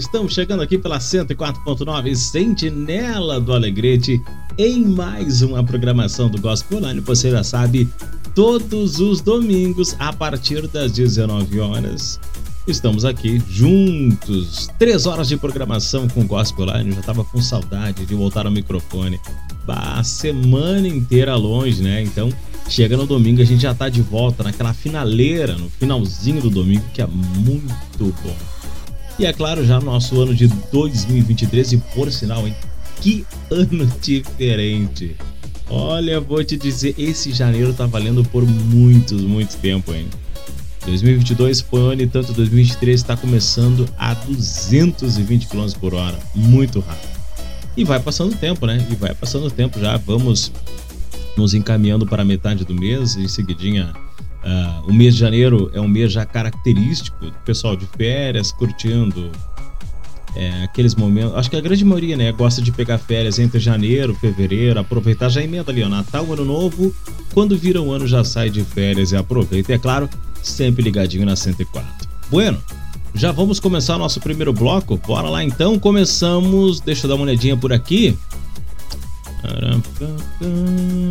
Estamos chegando aqui pela 104.9 Sentinela do Alegrete em mais uma programação do Gospel Online. Você já sabe, todos os domingos a partir das 19 horas. Estamos aqui juntos. Três horas de programação com Gospel Online. Eu já tava com saudade de voltar ao microfone. A semana inteira longe, né? Então, chega no domingo, a gente já tá de volta naquela finaleira, no finalzinho do domingo, que é muito bom. E é claro, já nosso ano de 2023, e por sinal, hein? Que ano diferente! Olha, vou te dizer, esse janeiro tá valendo por muitos, muito tempo, hein? 2022 foi ano e tanto, 2023 está começando a 220 km por hora, muito rápido. E vai passando o tempo, né? E vai passando o tempo já, vamos nos encaminhando para a metade do mês, em seguidinha. Ah, o mês de janeiro é um mês já característico do pessoal de férias, curtindo é, aqueles momentos. Acho que a grande maioria, né, gosta de pegar férias entre janeiro, fevereiro, aproveitar, já emenda ali, ó, Natal, Ano Novo. Quando vira o ano, já sai de férias e aproveita. E é claro, sempre ligadinho na 104. Bueno, já vamos começar o nosso primeiro bloco? Bora lá então, começamos. Deixa eu dar uma olhadinha por aqui.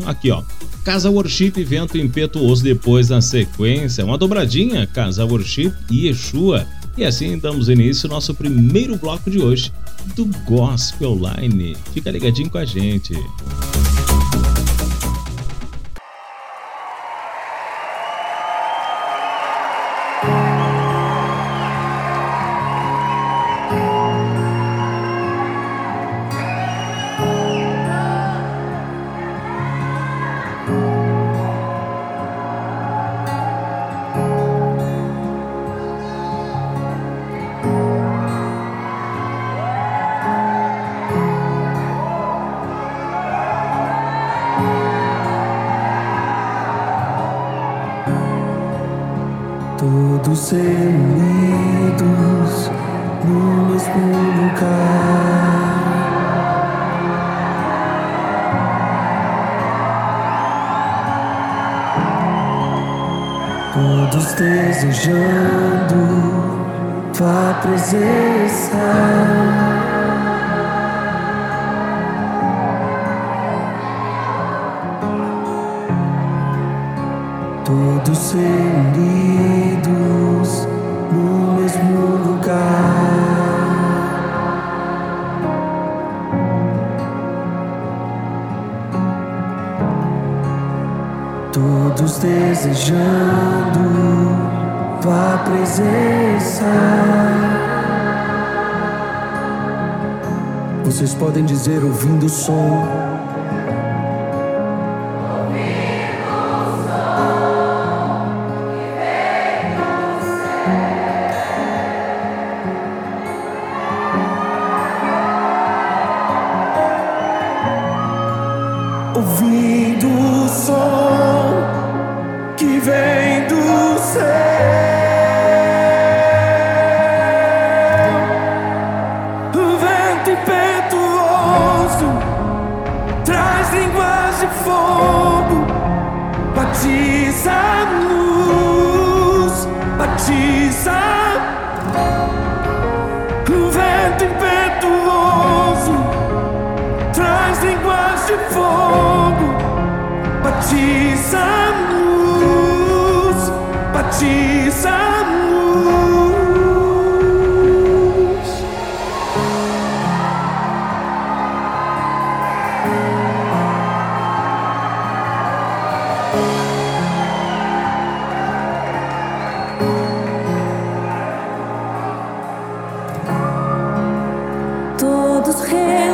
Aqui, ó. Casa Worship, evento impetuoso depois na sequência. Uma dobradinha, Casa Worship e Yeshua. E assim damos início ao nosso primeiro bloco de hoje do Gospel Line. Fica ligadinho com a gente. Todos dizer ouvindo o som. Todos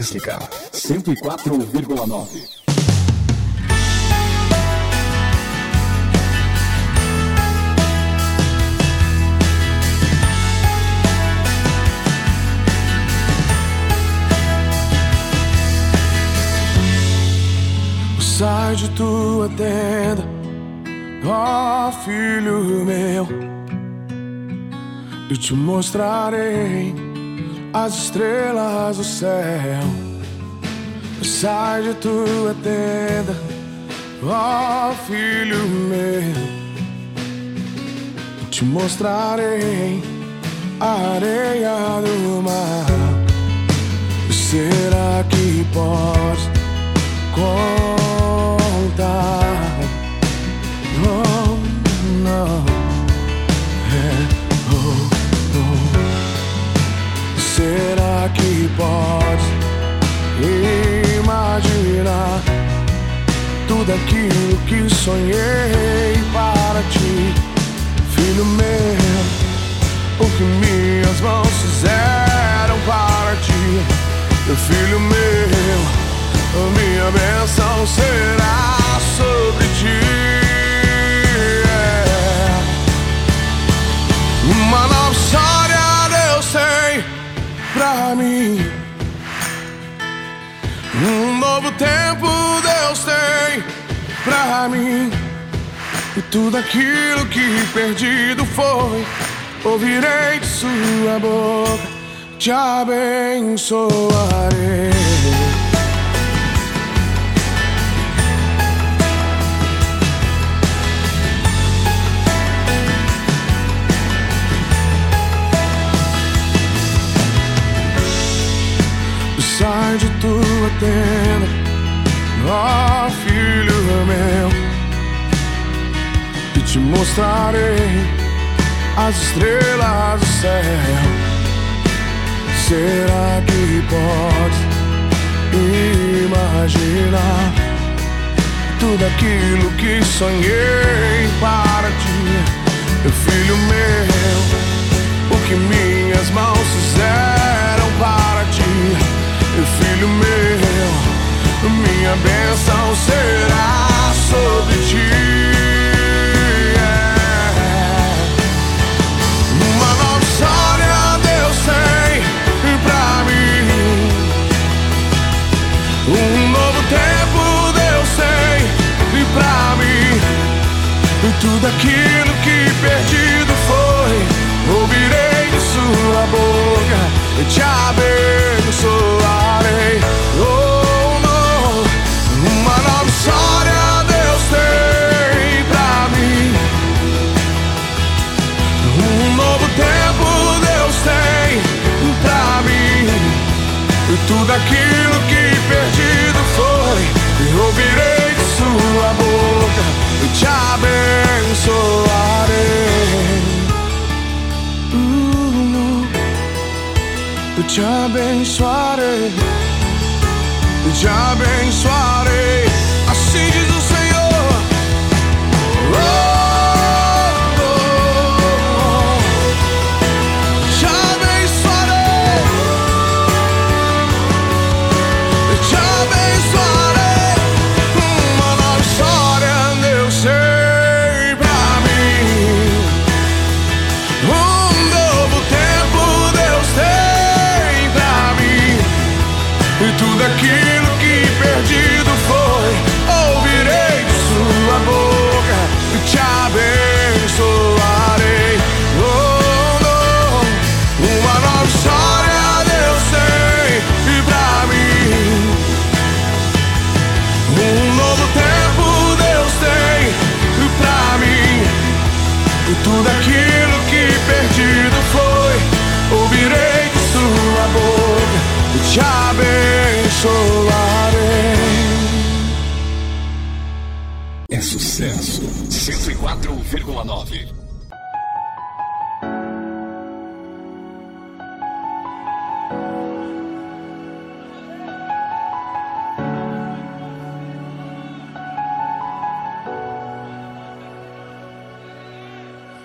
desligar. 104,9. Sai de tua tenda, ó filho meu, e te mostrarei as estrelas do céu. Sai de tua tenda, ó filho meu, te mostrarei a areia do mar. Será que podes contar? Oh, não. Será que pode imaginar tudo aquilo que sonhei para ti, filho meu? O que minhas mãos fizeram para ti, meu filho meu, a minha bênção será sobre ti. É. Uma nova história Deus tem pra mim. Um novo tempo Deus tem pra mim. E tudo aquilo que perdido foi, ouvirei de sua boca, te abençoarei. De tua tenda, ó filho meu, e te mostrarei as estrelas do céu. Será que pode imaginar tudo aquilo que sonhei para ti, meu filho meu? O que minhas mãos fizeram meu filho meu, minha bênção será sobre ti. É. Uma nova história Deus tem pra mim. Um novo tempo Deus tem pra mim. E tudo aquilo que perdido foi, ouvirei de sua boca, eu te abençoarei. Aquilo que perdido foi, eu ouvirei de sua boca, eu te abençoarei. Uh, Eu te abençoarei, eu te abençoarei. Assim diz é sucesso. 104,9.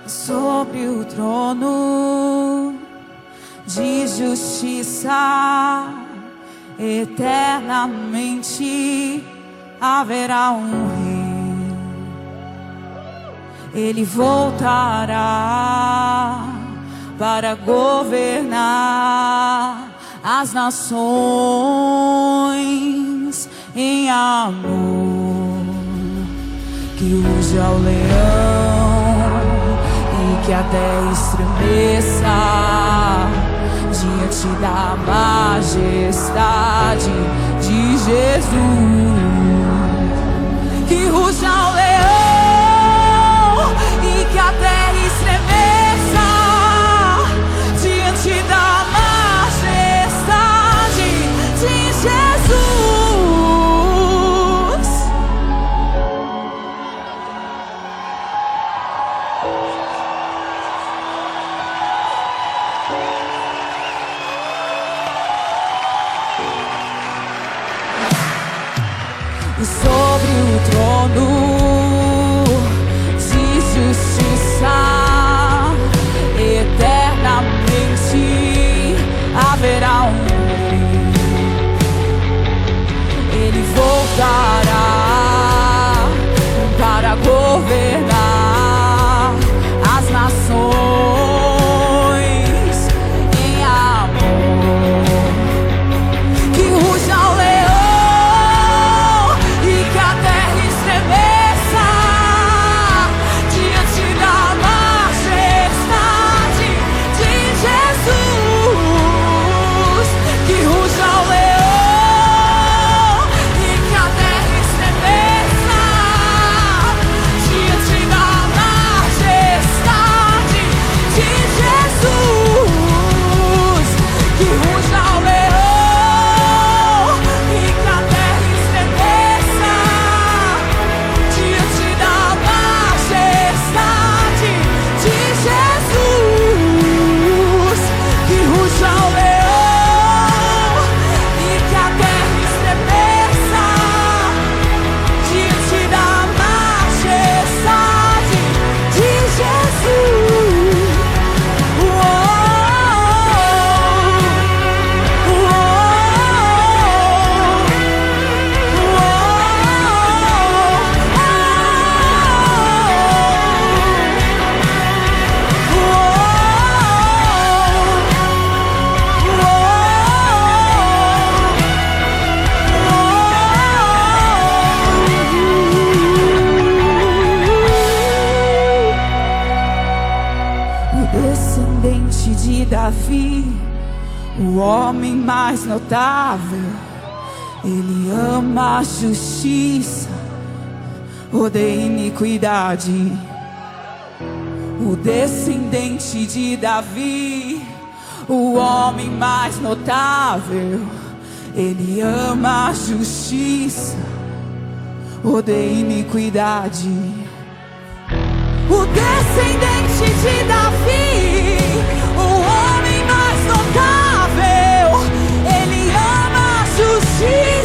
Sobre o trono de justiça eternamente haverá um rei ele voltará para governar as nações em amor. Que use ao leão e que até estremeça diante da majestade de Jesus. notável. Ele ama a justiça, odeia iniquidade. O descendente de Davi, o homem mais notável. Ele ama a justiça, odeia iniquidade. O descendente de Davi. Jesus.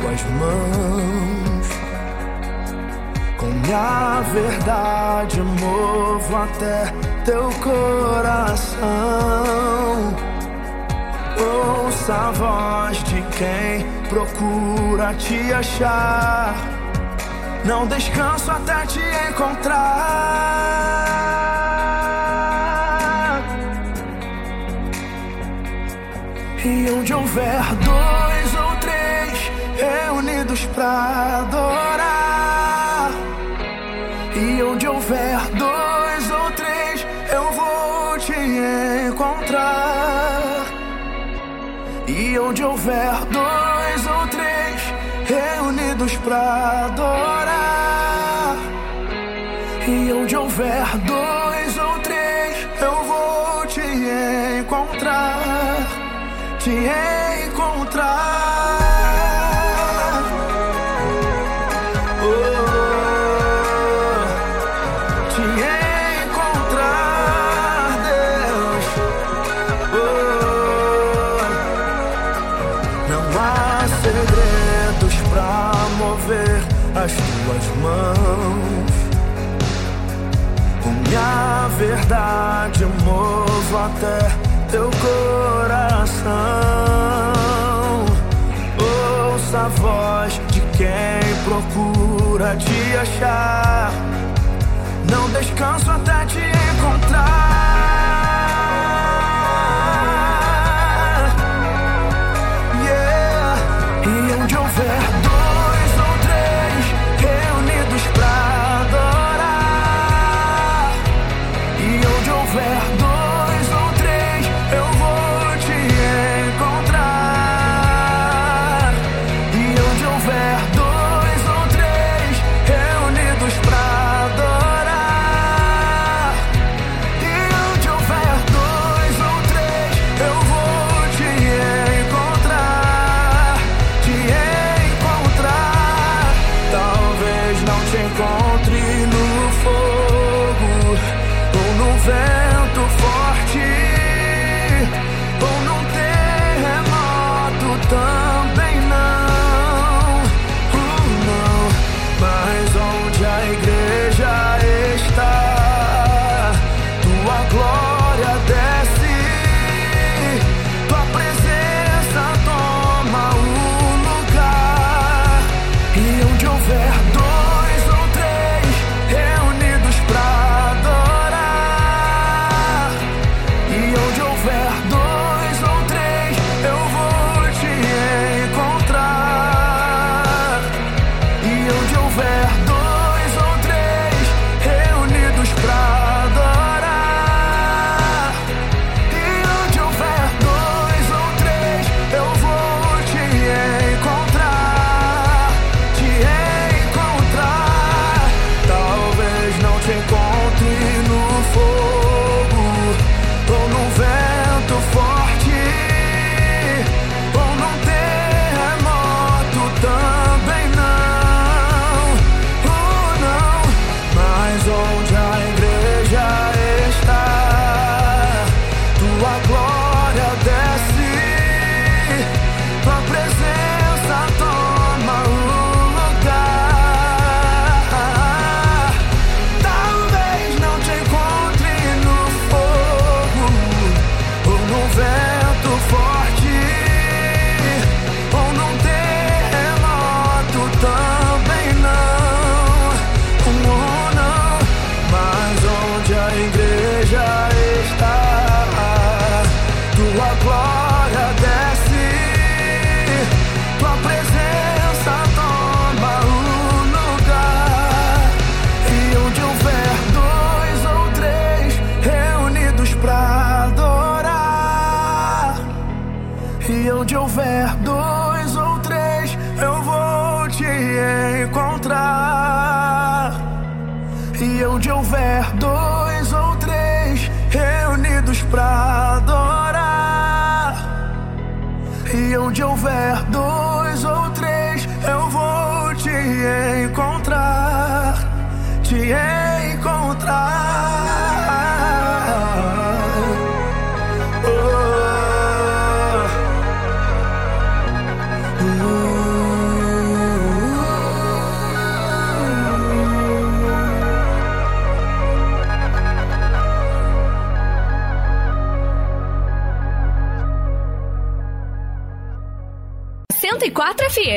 tuas mãos. Com minha verdade movo até teu coração. Ouça a voz de quem procura te achar. Não descanso até te encontrar. E onde houver três reunidos pra adorar. E onde houver dois ou três, eu vou te encontrar. E onde houver dois ou três reunidos pra adorar. E onde houver dois ou três, eu vou te encontrar. Te encontrar. Até teu coração. Ouça a voz de quem procura te achar. Não descanso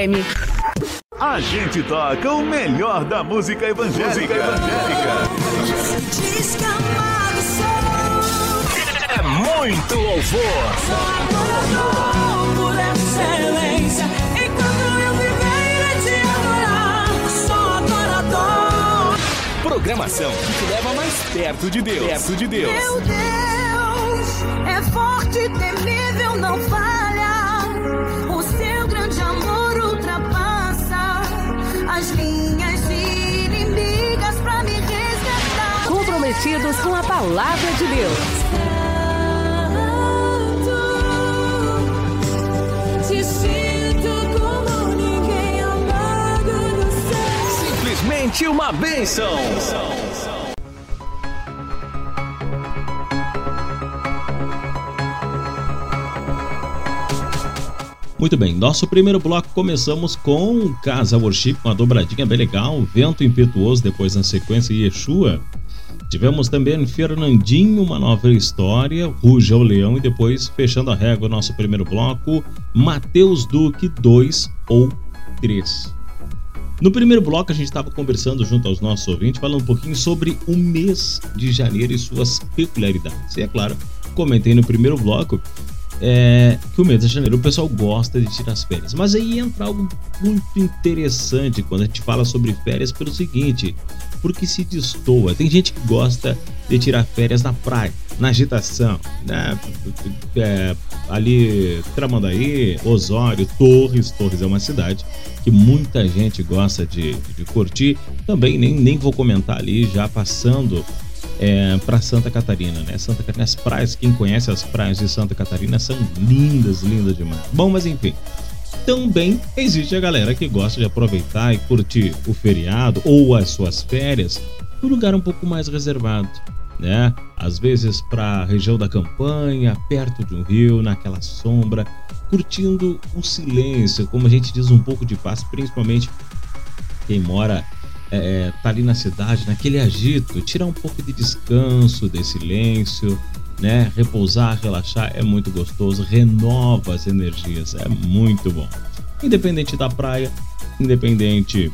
FM. A gente toca o melhor da música evangélica. Amado sou. É muito louvor. Adorador por excelência. Enquanto eu viver, irei te adorar. Sou adorador. Programação que te leva mais perto de Deus. Perto de Deus. Meu Deus é forte, temível, não falha. Comprometidos com a palavra de Deus. Te sinto como ninguém amado no céu. Simplesmente uma bênção. Muito bem, nosso primeiro bloco começamos com Casa Worship, uma dobradinha bem legal, Vento Impetuoso, depois na sequência Yeshua. Tivemos também Fernandinho, uma nova história, Ruja o Leão e depois, fechando a régua, nosso primeiro bloco, Mateus Duque 2 ou 3. No primeiro bloco a gente estava conversando junto aos nossos ouvintes, falando um pouquinho sobre o mês de janeiro e suas peculiaridades. E é claro, comentei no primeiro bloco é, que o mês de janeiro o pessoal gosta de tirar as férias. Mas aí entra algo muito interessante quando a gente fala sobre férias pelo seguinte, porque se destoa. Tem gente que gosta de tirar férias na praia, na agitação, né? É, ali Tramandaí, Osório, Torres. Torres é uma cidade que muita gente gosta de, de curtir. Também nem, nem vou comentar ali, já passando é, para Santa Catarina, né? Santa Catarina, as praias, quem conhece as praias de Santa Catarina são lindas, lindas demais. Bom, mas enfim. Também existe a galera que gosta de aproveitar e curtir o feriado ou as suas férias num lugar um pouco mais reservado, né? Às vezes para a região da campanha, perto de um rio, naquela sombra, curtindo o silêncio, como a gente diz, um pouco de paz, principalmente quem mora é, tá ali na cidade, naquele agito, tirar um pouco de descanso, de silêncio, né? Repousar, relaxar é muito gostoso, renova as energias, é muito bom. Independente da praia, independente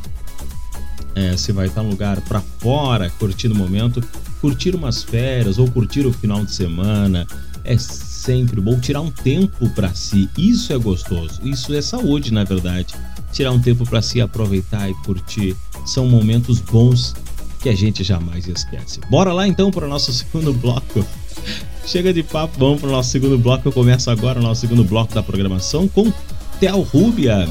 é, se vai estar num lugar para fora, curtindo o momento, curtir umas férias ou curtir o final de semana é sempre bom tirar um tempo para si. Isso é gostoso, isso é saúde, na verdade. Tirar um tempo para si, aproveitar e curtir são momentos bons que a gente jamais esquece. Bora lá então para o nosso segundo bloco. Chega de papo, vamos para o nosso segundo bloco. Eu começo agora o nosso segundo bloco da programação com Tel Rubia.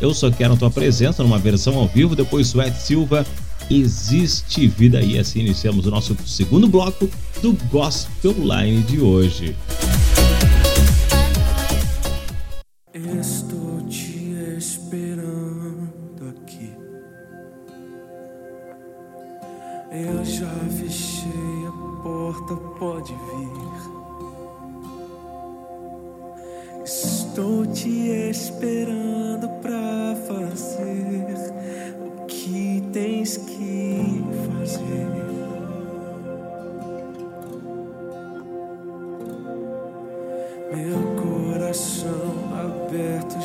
Eu só quero a tua presença numa versão ao vivo, depois Suete Silva. Existe vida e assim iniciamos o nosso segundo bloco do Gospel Line de hoje. Estou te Eu já fechei a porta, pode vir. Estou te esperando pra fazer o que tens que fazer. Meu coração aberto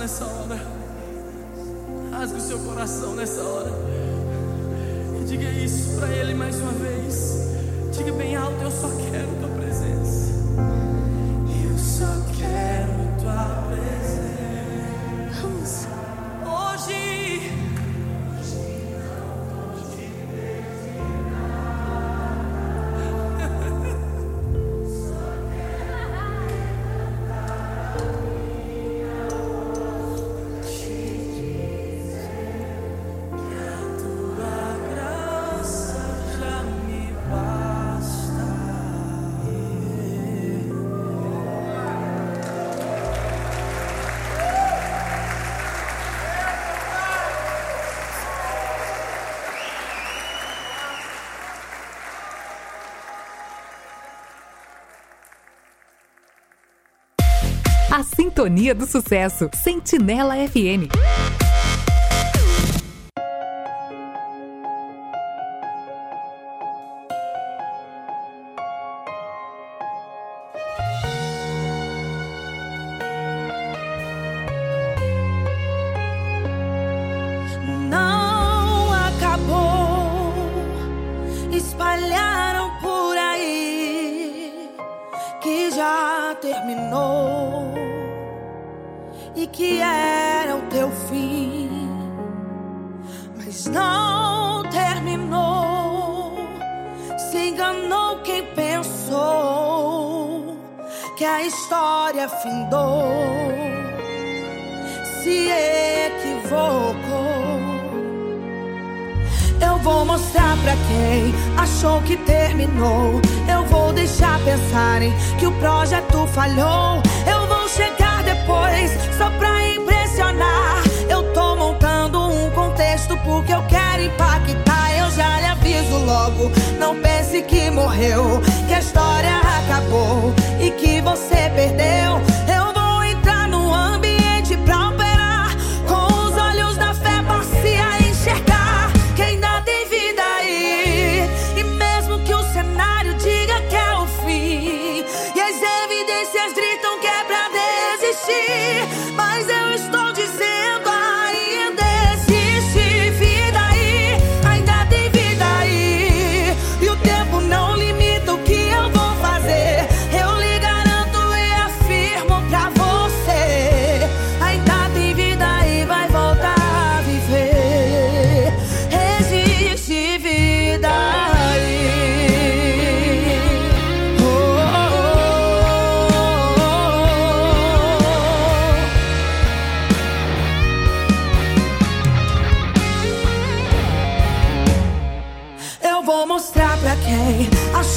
nessa hora. Sintonia do Sucesso. Sentinela FM.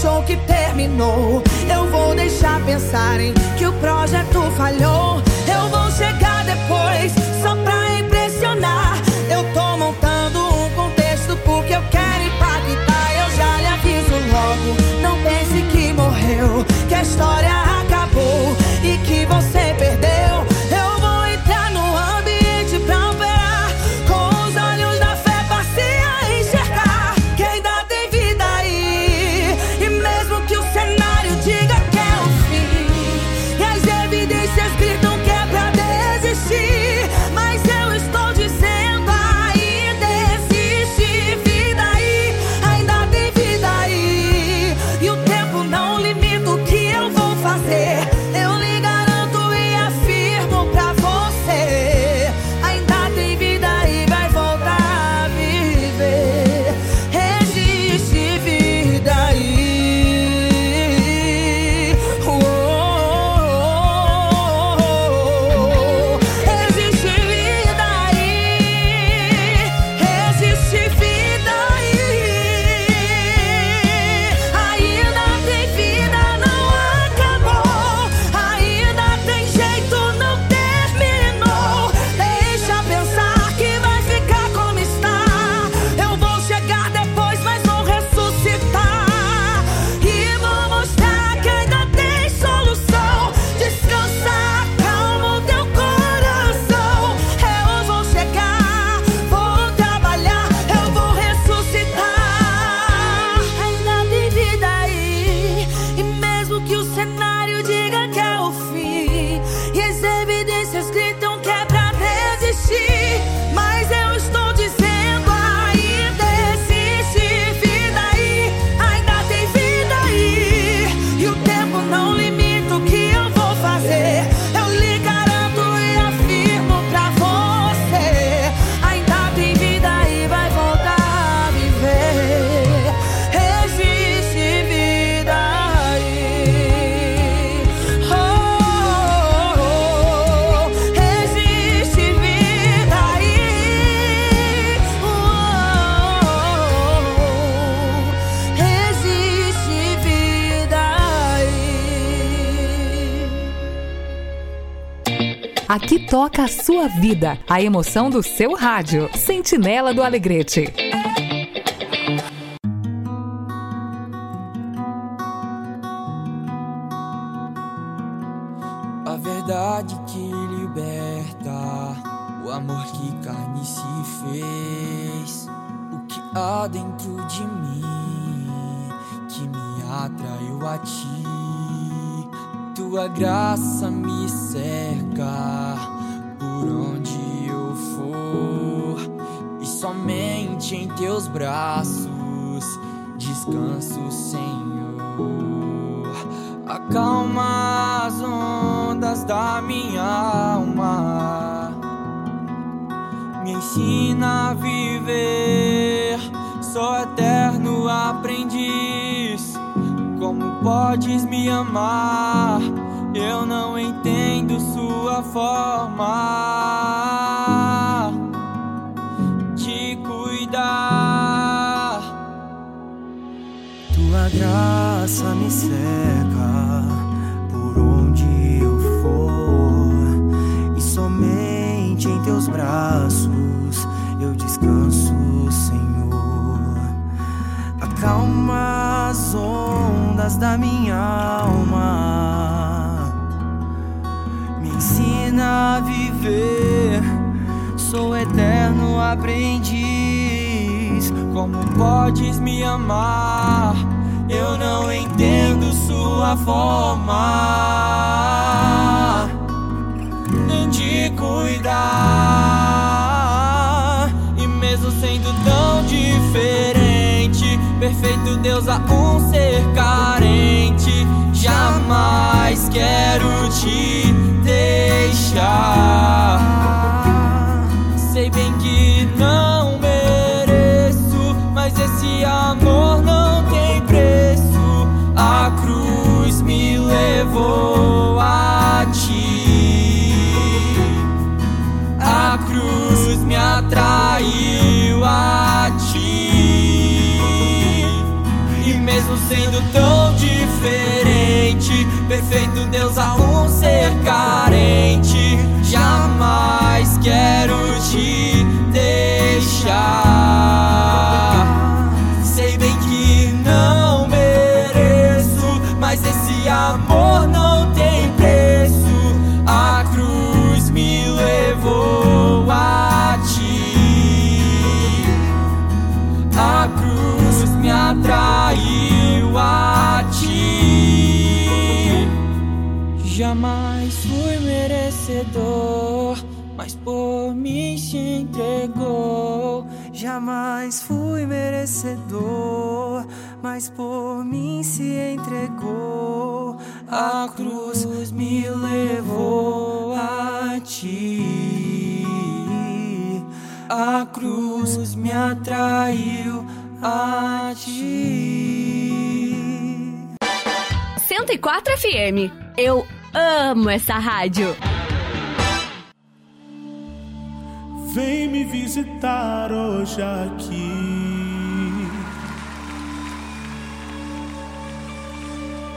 achou que terminou. Eu vou deixar pensarem que o projeto falhou. Eu vou chegar depois só pra impressionar. Eu tô montando um contexto porque eu quero impactar. Eu já lhe aviso logo, não pense que morreu, que a história acabou e que você perdeu. Aqui toca a sua vida, a emoção do seu rádio. Sentinela do Alegrete. Merecedor, mas por mim se entregou. A cruz me levou a ti. A cruz me atraiu a ti. 104 FM. Eu amo essa rádio. Vem me visitar hoje aqui.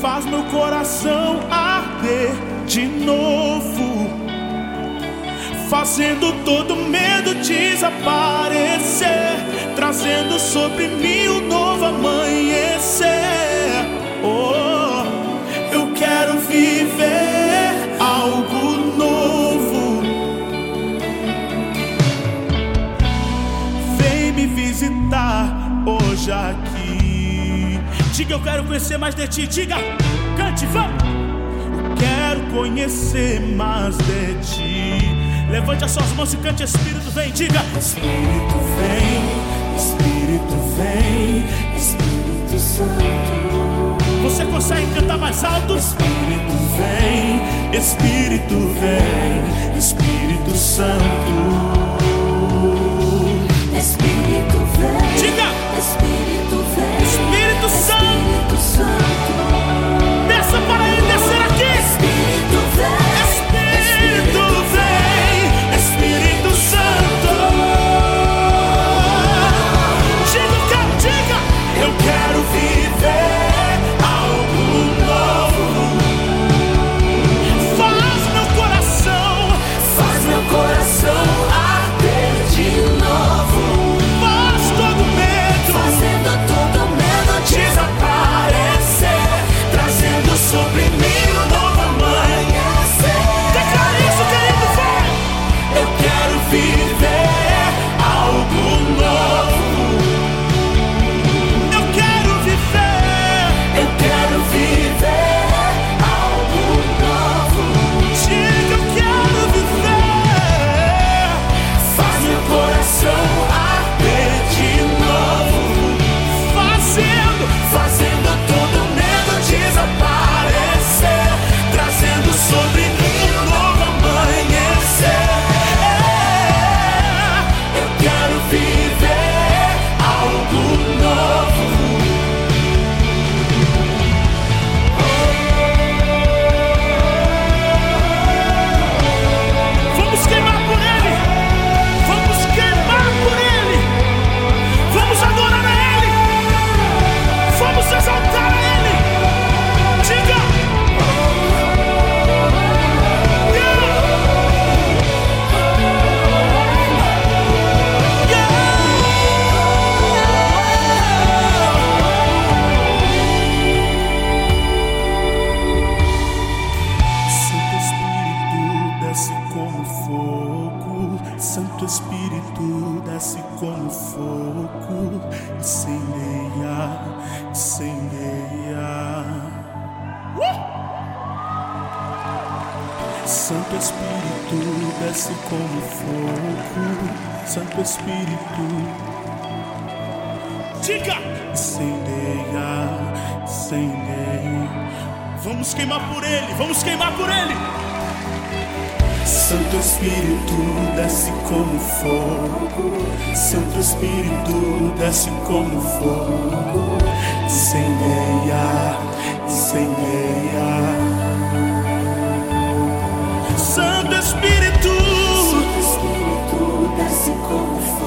Faz meu coração arder de novo. Fazendo todo medo desaparecer. Trazendo sobre mim um novo amanhecer. Oh, eu quero viver algo novo. Vem me visitar hoje aqui. Diga, eu quero conhecer mais de ti. Diga, cante, vamos. Eu quero conhecer mais de ti. Levante as suas mãos e cante, Espírito vem. Diga, Espírito vem, Espírito vem, Espírito Santo. Você consegue cantar mais alto? Espírito vem, Espírito vem, Espírito Santo. Espírito vem. Diga! Espírito Santo. Espírito. Diga! Incendeia, incendeia. Vamos queimar por Ele, vamos queimar por Ele. Santo Espírito desce como fogo, Santo Espírito desce como fogo, incendeia, incendeia. Santo Espírito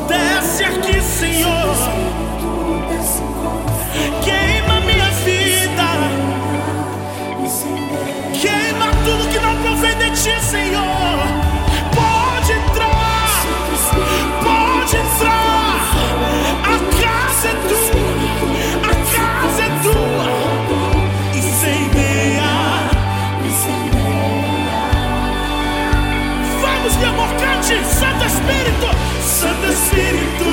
Desce aqui, Senhor. Espírito.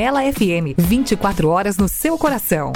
Canela FM, 24 horas no seu coração.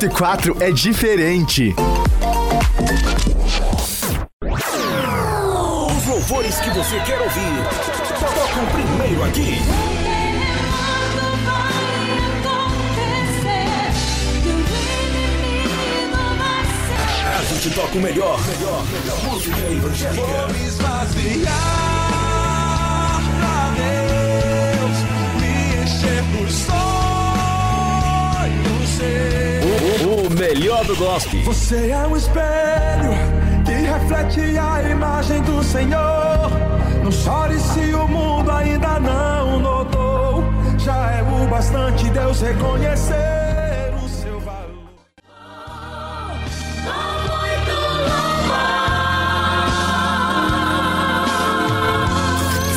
104 é diferente. Os louvores que você quer ouvir. Tocam primeiro aqui. A gente toca o melhor, melhor, melhor música evangélica. Vou esvaziar pra Deus, me encher dos sonhos o melhor do gospel. Você é um espelho que reflete a imagem do Senhor. Não chore se o mundo ainda não notou. Já é o bastante Deus reconhecer o seu valor.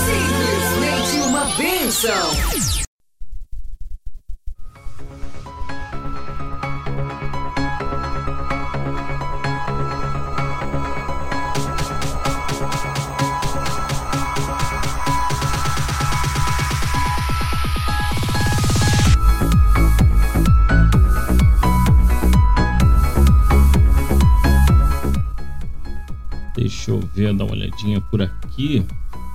Simplesmente uma bênção. Por aqui.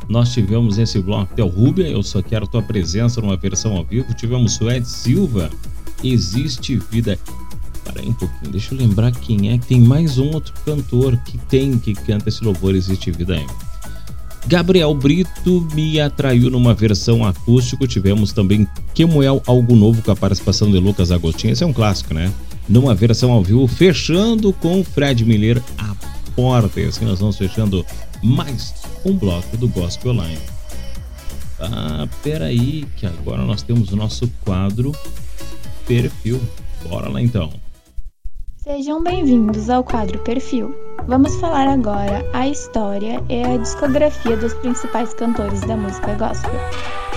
Nós tivemos esse bloco Del Rubia, eu só quero tua presença numa versão ao vivo. Tivemos o Ed Silva, Existe Vida. Para aí um pouquinho, deixa eu lembrar quem é. Tem mais um outro cantor que tem, que canta esse louvor Existe Vida aí. Gabriel Brito me atraiu numa versão acústico. Tivemos também Kemuel Algo Novo com a participação de Lucas Agostinho. Esse é um clássico, né? Numa versão ao vivo, fechando com Fred Miller a porta. E assim nós vamos fechando mais um bloco do Gospel Online. Ah, peraí, que agora nós temos o nosso quadro Perfil. Bora lá então. Sejam bem-vindos ao quadro Perfil. Vamos falar agora a história e a discografia dos principais cantores da música gospel.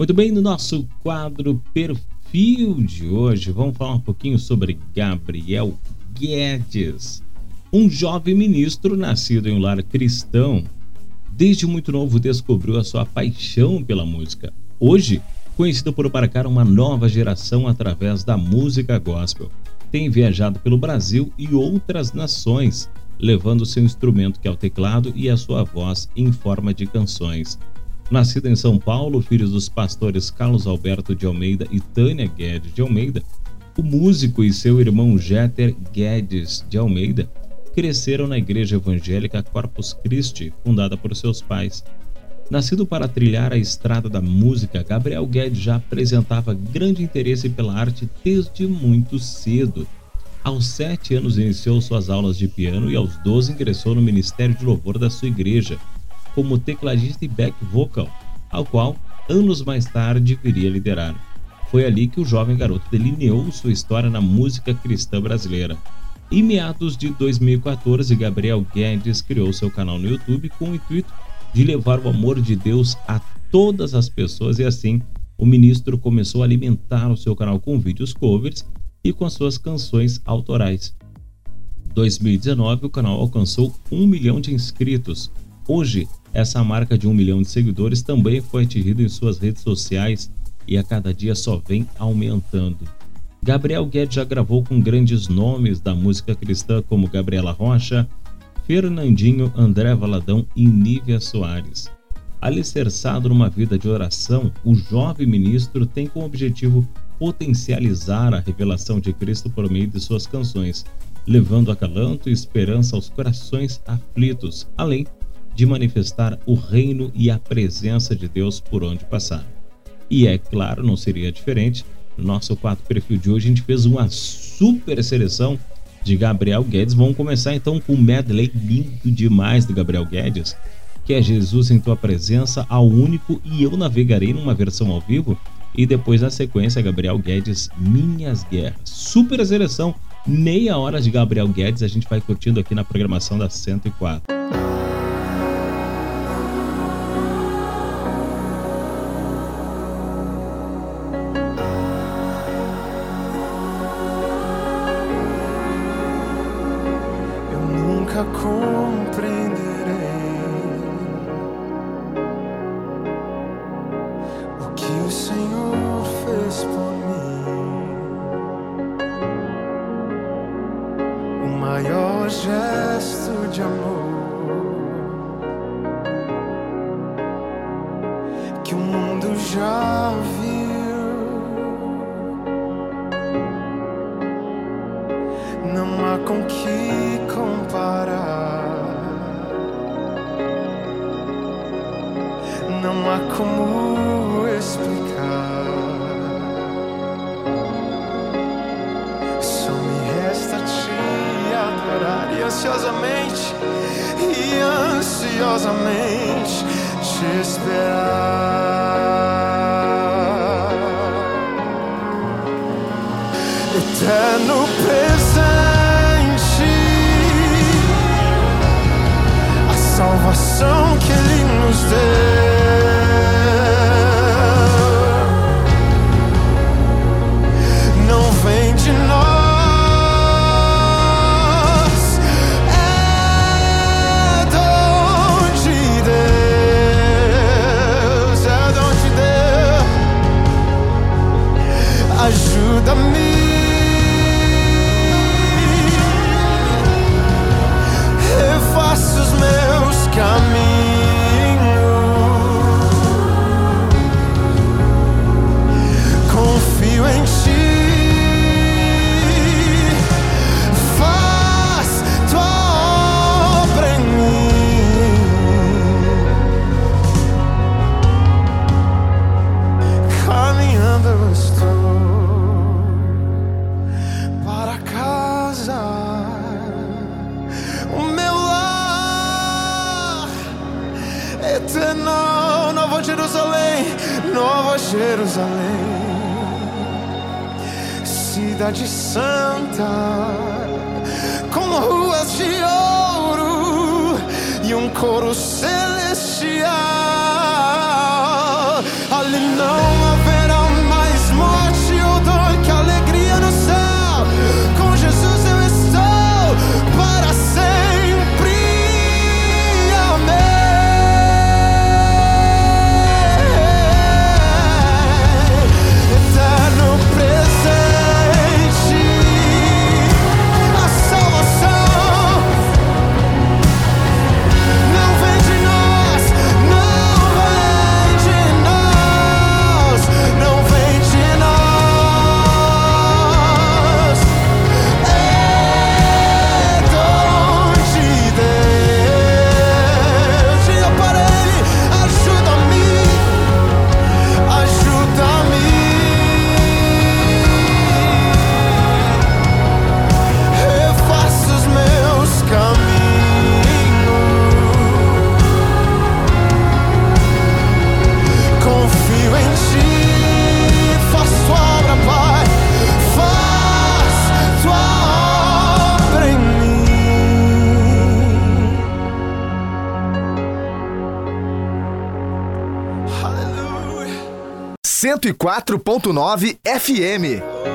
Muito bem, no nosso quadro Perfil de hoje, vamos falar um pouquinho sobre Gabriel Guedes, um jovem ministro nascido em um lar cristão. Desde muito novo descobriu a sua paixão pela música. Hoje, conhecido por marcar uma nova geração através da música gospel. Tem viajado pelo Brasil e outras nações, levando seu instrumento que é o teclado e a sua voz em forma de canções. Nascido em São Paulo, filho dos pastores Carlos Alberto de Almeida e Tânia Guedes de Almeida, o músico e seu irmão Jeter Guedes de Almeida cresceram na igreja evangélica Corpus Christi, fundada por seus pais. Nascido para trilhar a estrada da música, Gabriel Guedes já apresentava grande interesse pela arte desde muito cedo. Aos sete anos iniciou suas aulas de piano e aos 12 ingressou no Ministério de Louvor da sua igreja, como tecladista e back vocal, ao qual anos mais tarde viria liderar. Foi ali que o jovem garoto delineou sua história na música cristã brasileira. Em meados de 2014, Gabriel Guedes criou seu canal no YouTube com o intuito de levar o amor de Deus a todas as pessoas e assim o ministro começou a alimentar o seu canal com vídeos covers e com suas canções autorais. 2019, o canal alcançou um milhão de inscritos. Hoje, essa marca de um milhão de seguidores também foi atingida em suas redes sociais e a cada dia só vem aumentando. Gabriel Guedes já gravou com grandes nomes da música cristã como Gabriela Rocha, Fernandinho, André Valadão e Nívia Soares. Alicerçado numa vida de oração, o jovem ministro tem como objetivo potencializar a revelação de Cristo por meio de suas canções, levando acalanto e esperança aos corações aflitos, além de manifestar o reino e a presença de Deus por onde passar. E é claro, não seria diferente, no nosso quatro perfil de hoje a gente fez uma super seleção de Gabriel Guedes. Vamos começar então com o medley lindo demais do Gabriel Guedes, que é Jesus em tua presença, ao único e eu navegarei numa versão ao vivo. E depois na sequência, Gabriel Guedes, Minhas Guerras. Super seleção, meia hora de Gabriel Guedes, a gente vai curtindo aqui na programação da 104. 104.9 FM.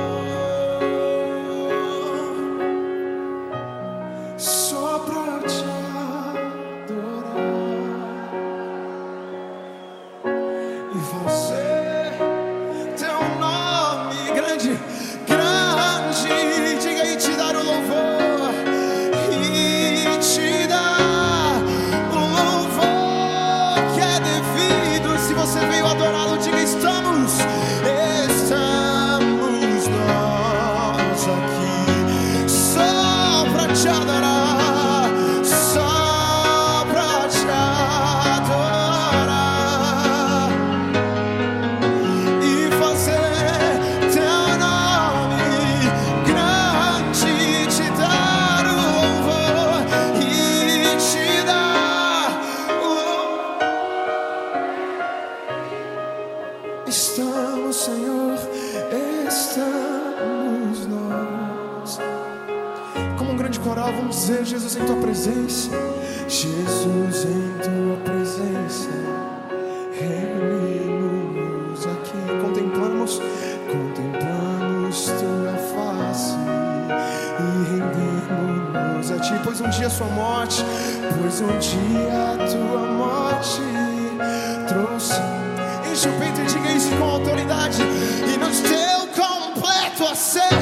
um dia a tua morte trouxe. Enche o peito e diga isso com autoridade. E nos teu completo acesso.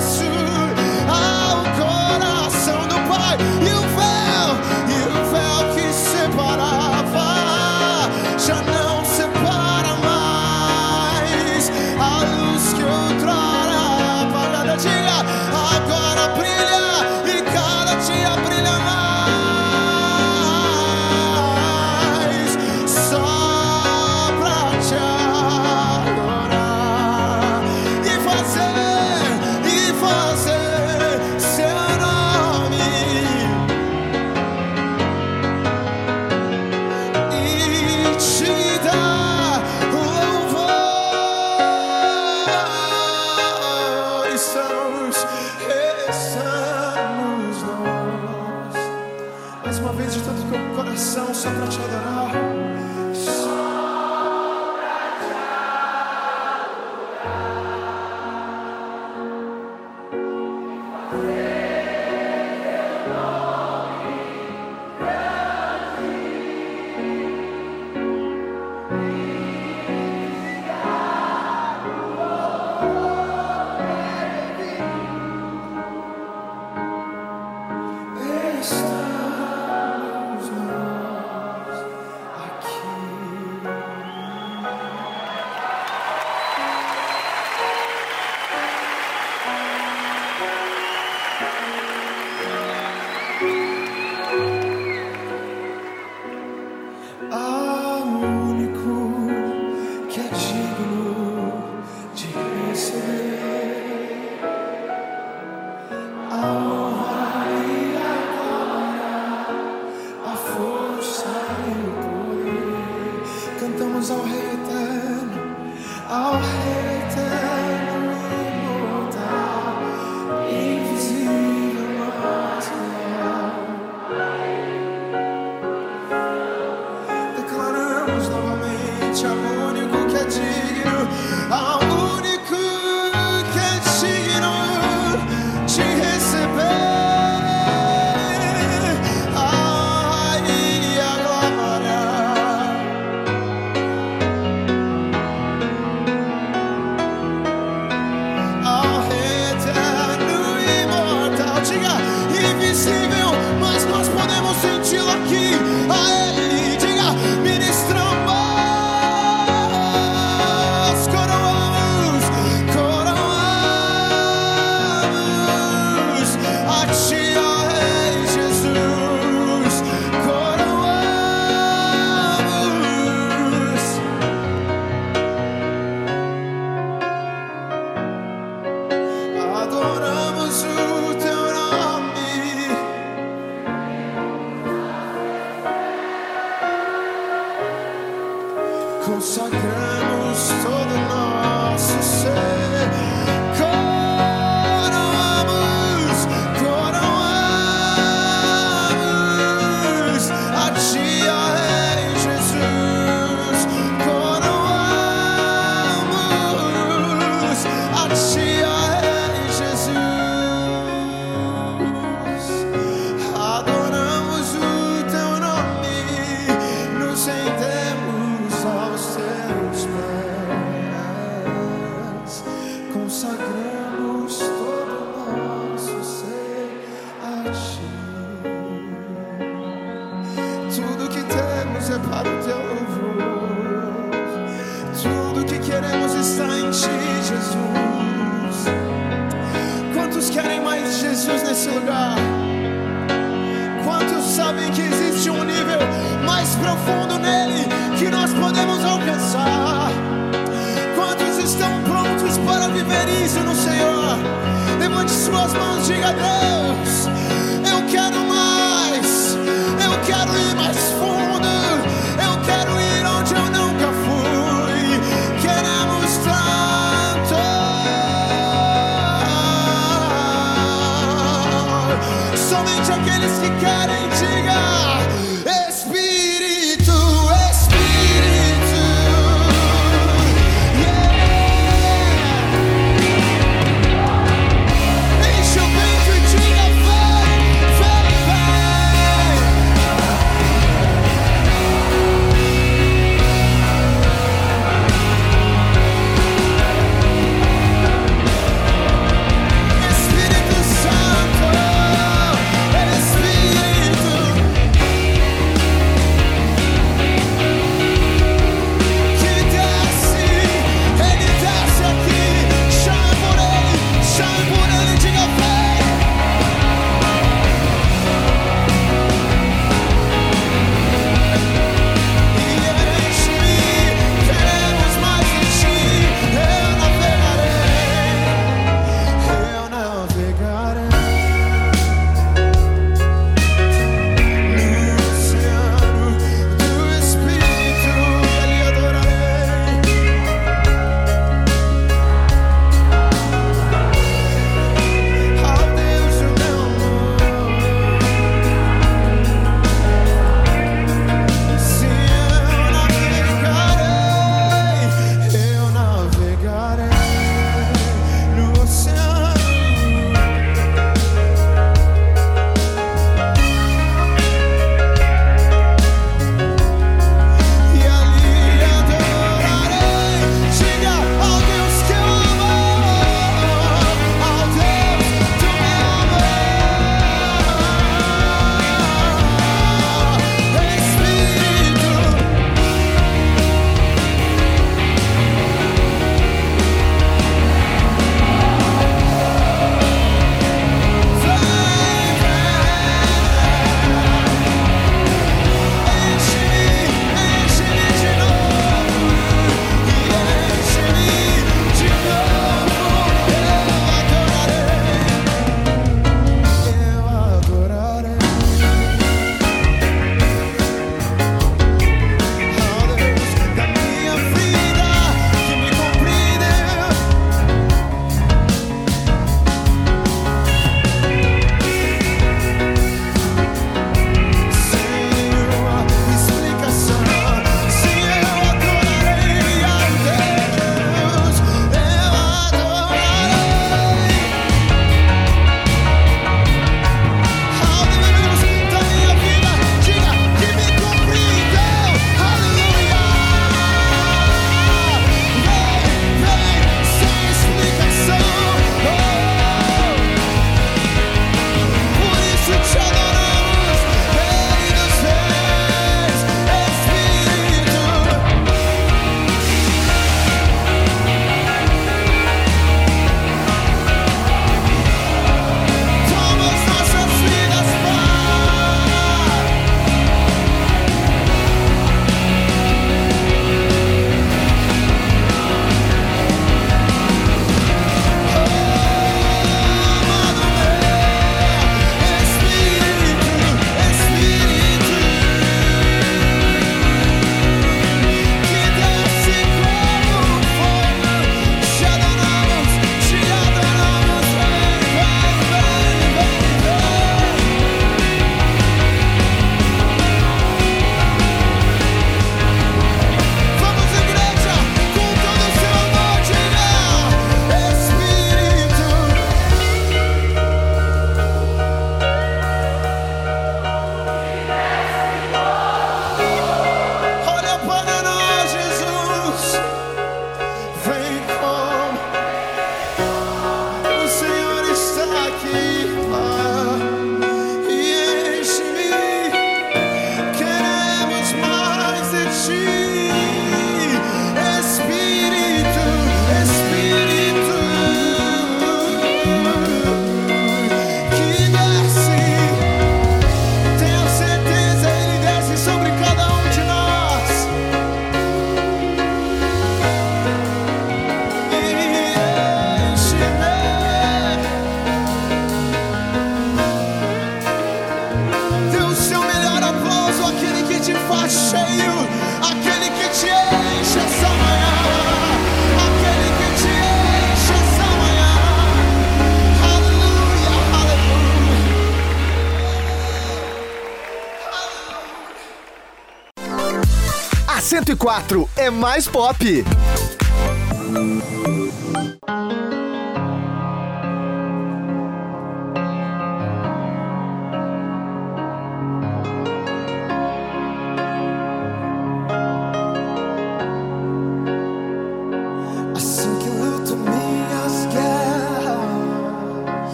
Mais pop.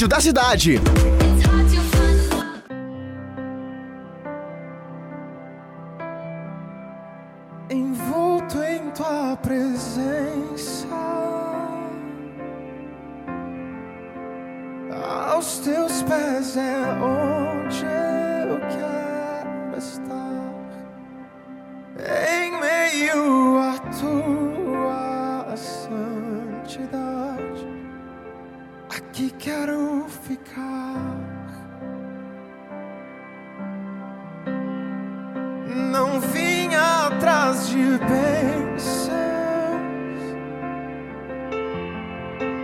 Rádio da cidade. Bênçãos.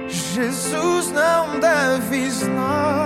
Jesus, não deves nada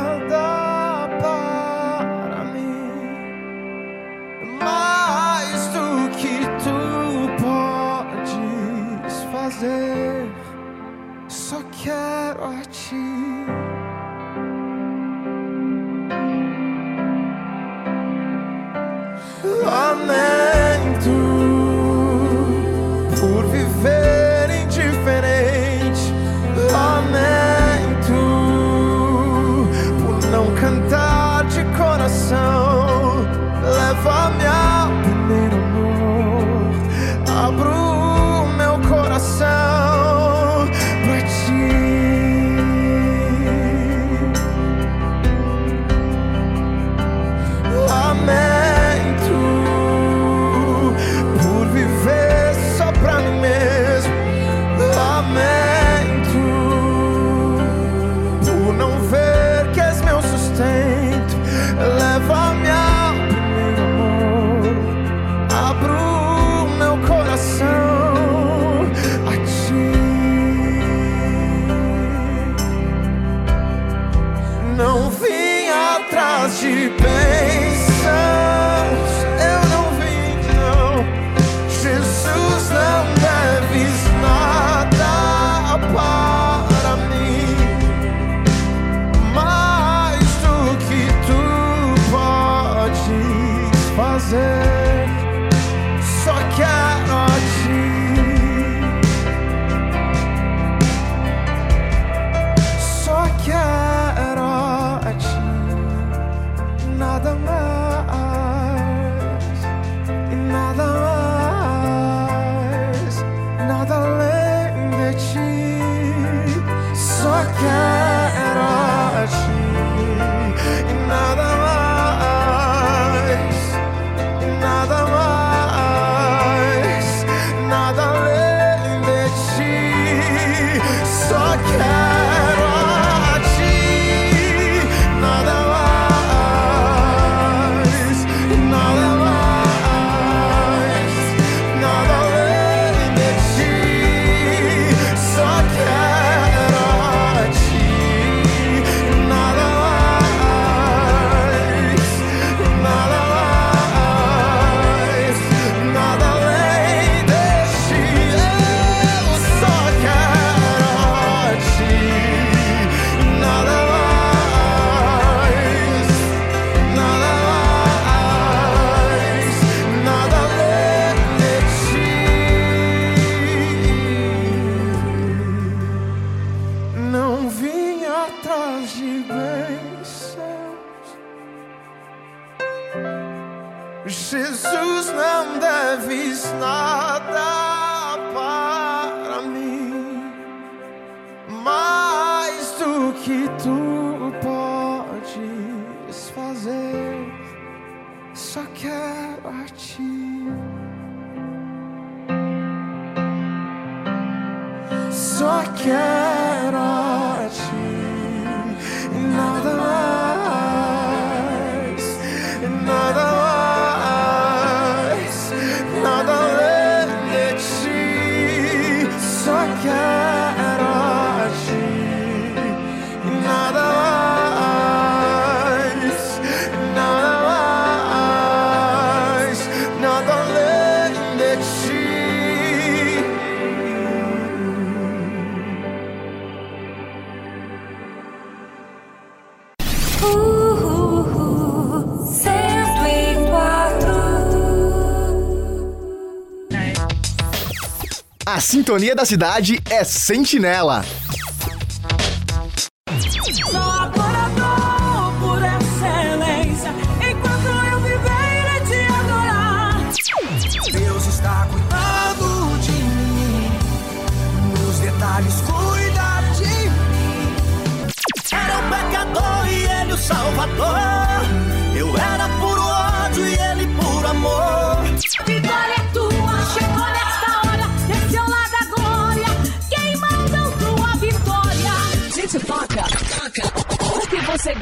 sintonia da cidade é Sentinela.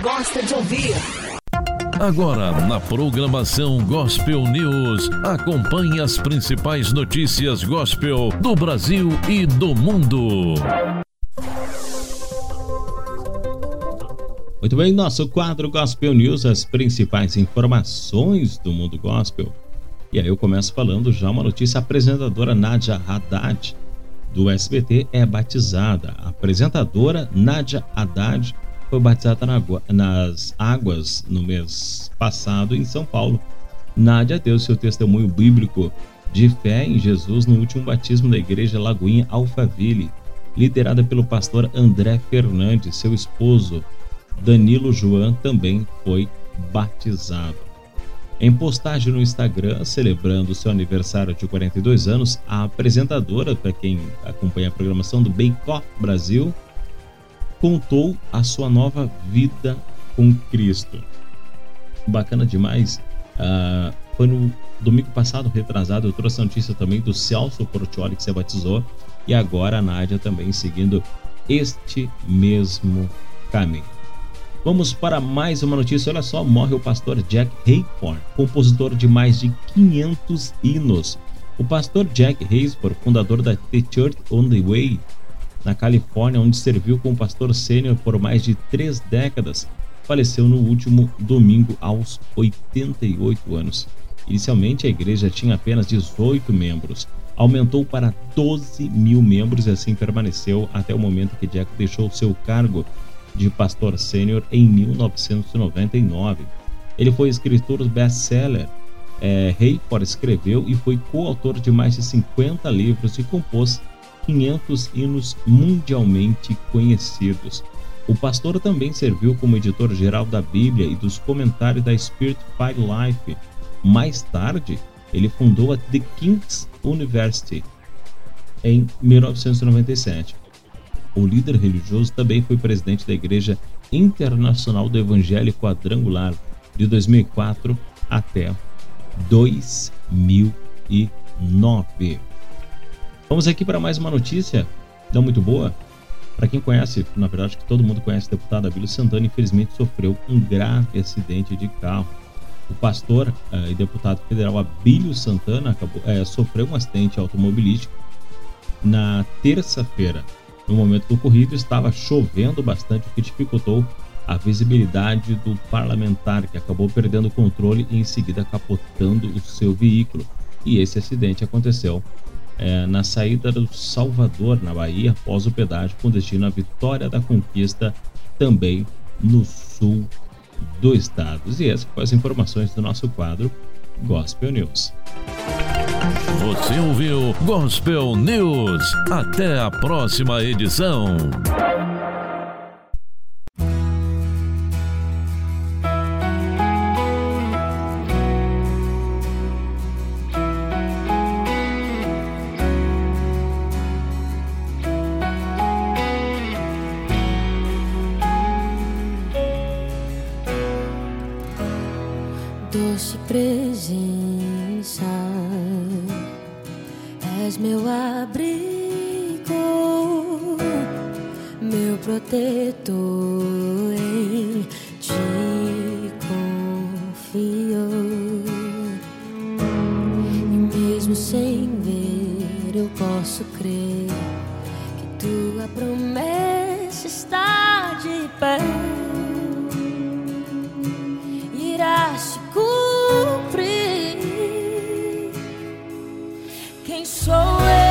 Gosta de ouvir? Agora, na programação Gospel News, acompanhe as principais notícias gospel do Brasil e do mundo. Muito bem, nosso quadro Gospel News, as principais informações do mundo gospel. E aí eu começo falando já uma notícia: a apresentadora Nadia Haddad, do SBT, é batizada. A apresentadora Nadia Haddad foi batizada nas águas no mês passado em São Paulo. Nádia deu seu testemunho bíblico de fé em Jesus no último batismo da igreja Lagoinha Alphaville, liderada pelo pastor André Fernandes. Seu esposo Danilo João também foi batizado. Em postagem no Instagram, celebrando seu aniversário de 42 anos, a apresentadora, para quem acompanha a programação do Bake Off Brasil, contou a sua nova vida com Cristo. Bacana demais. Ah, foi no domingo passado, retrasado, eu trouxe a notícia também do Celso Portioli que se batizou e agora a Nádia também seguindo este mesmo caminho. Vamos para mais uma notícia. Olha só, morre o pastor Jack Hayford, compositor de mais de 500 hinos. O pastor Jack Hayford, fundador da The Church on the Way, na Califórnia, onde serviu como pastor sênior por mais de três décadas, faleceu no último domingo aos 88 anos. Inicialmente, a igreja tinha apenas 18 membros. Aumentou para 12 mil membros e assim permaneceu até o momento que Jack deixou seu cargo de pastor sênior em 1999. Ele foi escritor best-seller. É, Hayford escreveu e foi coautor de mais de 50 livros e compôs 500 hinos mundialmente conhecidos. O pastor também serviu como editor-geral da Bíblia e dos comentários da Spirit Fire Life. Mais tarde, ele fundou a The King's University em 1997. O líder religioso também foi presidente da Igreja Internacional do Evangelho Quadrangular de 2004 até 2009. Vamos aqui para mais uma notícia, não muito boa. Para quem conhece, na verdade, que todo mundo conhece o deputado Abílio Santana, infelizmente sofreu um grave acidente de carro. O pastor eh, e deputado federal Abílio Santana acabou, eh, sofreu um acidente automobilístico na terça-feira. No momento do ocorrido, estava chovendo bastante, o que dificultou a visibilidade do parlamentar, que acabou perdendo o controle e em seguida capotando o seu veículo. E esse acidente aconteceu eh, na saída do Salvador, na Bahia, após o pedágio com destino à Vitória da Conquista, também no sul do estado. E essas foram as informações do nosso quadro Gospel News. Você ouviu Gospel News. Até a próxima edição. Doce presença, és meu abrigo, meu protetor, em ti confio. E mesmo sem ver, eu posso crer que tua promessa está de pé irá se cumprir. Quem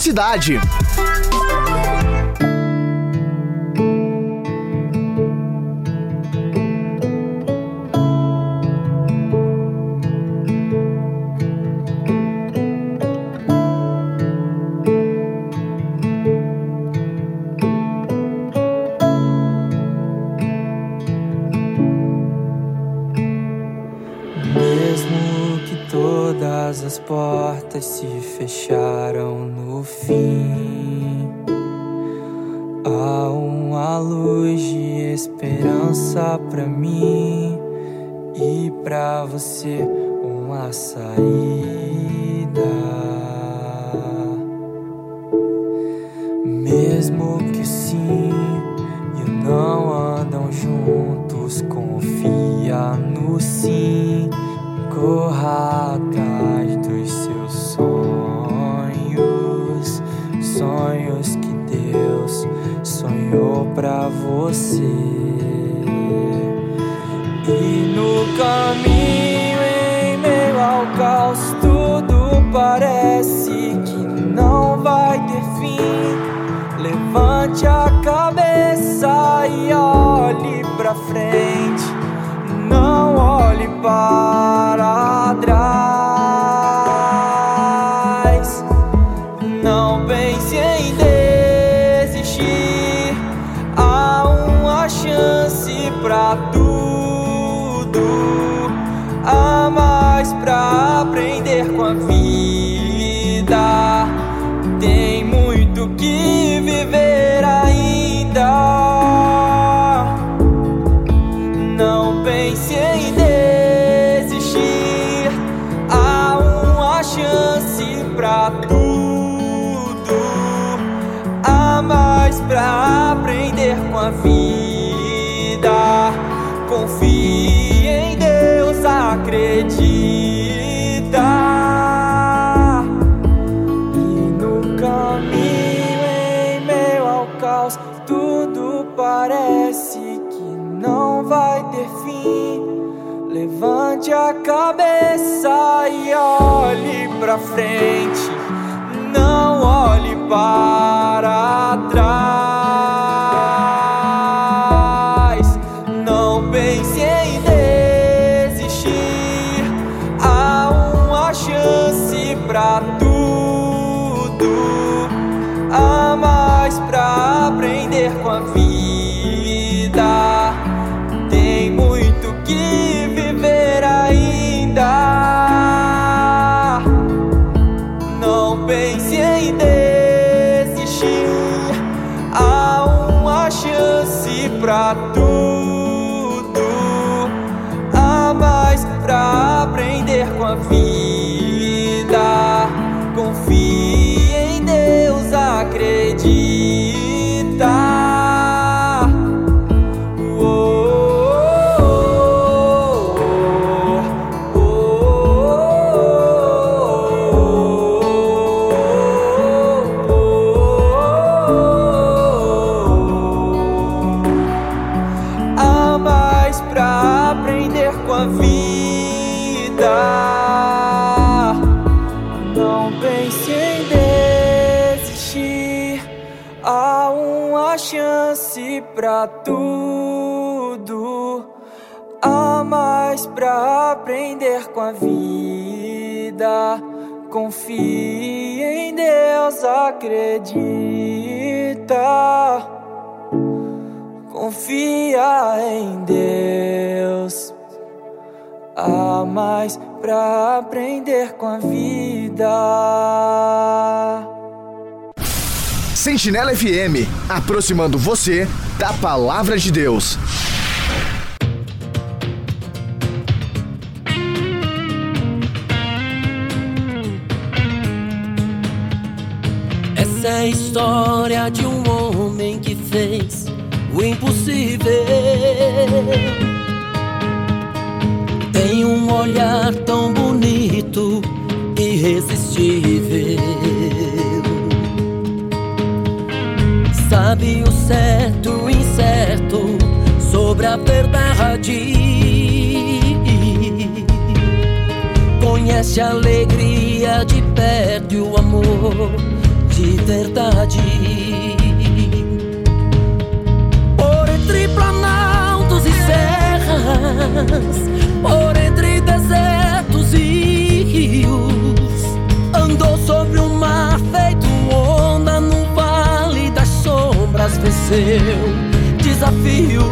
cidade. Vida. Não pense em desistir. Há uma chance pra tudo. Há mais pra aprender com a vida. Confie em Deus, acredita. Confia em Deus. Há mais pra aprender com a vida. Sentinela FM, aproximando você da palavra de Deus. Essa é a história de um homem que fez o impossível. Tem um olhar tão bonito, irresistível. Sabe o certo e o incerto sobre a verdade. Conhece a alegria de perto e o amor de verdade. Por entre planaltos e serras, feito onda no vale das sombras, venceu desafios,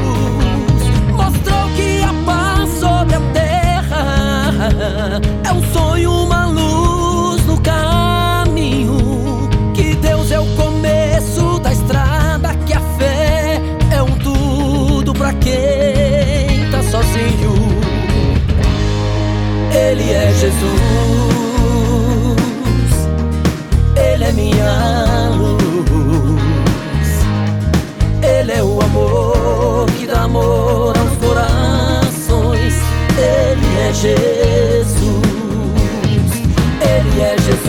mostrou que a paz sobre a terra é um sonho, uma luz no caminho. Que Deus é o começo da estrada, que a fé é um tudo pra quem tá sozinho. Ele é Jesus, minha luz, Ele é o amor que dá amor aos corações. Ele é Jesus, Ele é Jesus.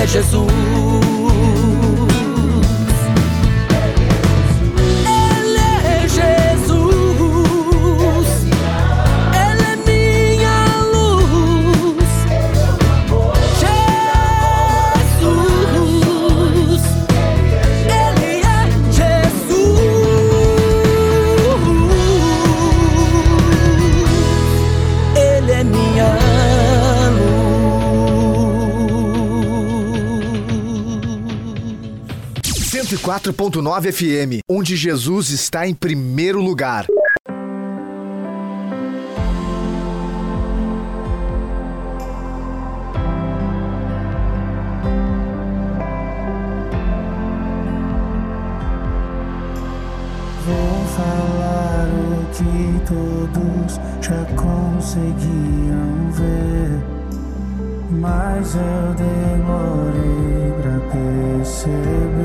É Jesus. 104.9 FM, onde Jesus está em primeiro lugar. Vou falar o que todos já conseguiam ver mas eu demorei pra perceber.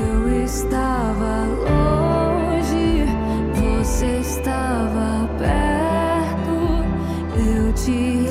Eu estava longe, você estava perto, eu te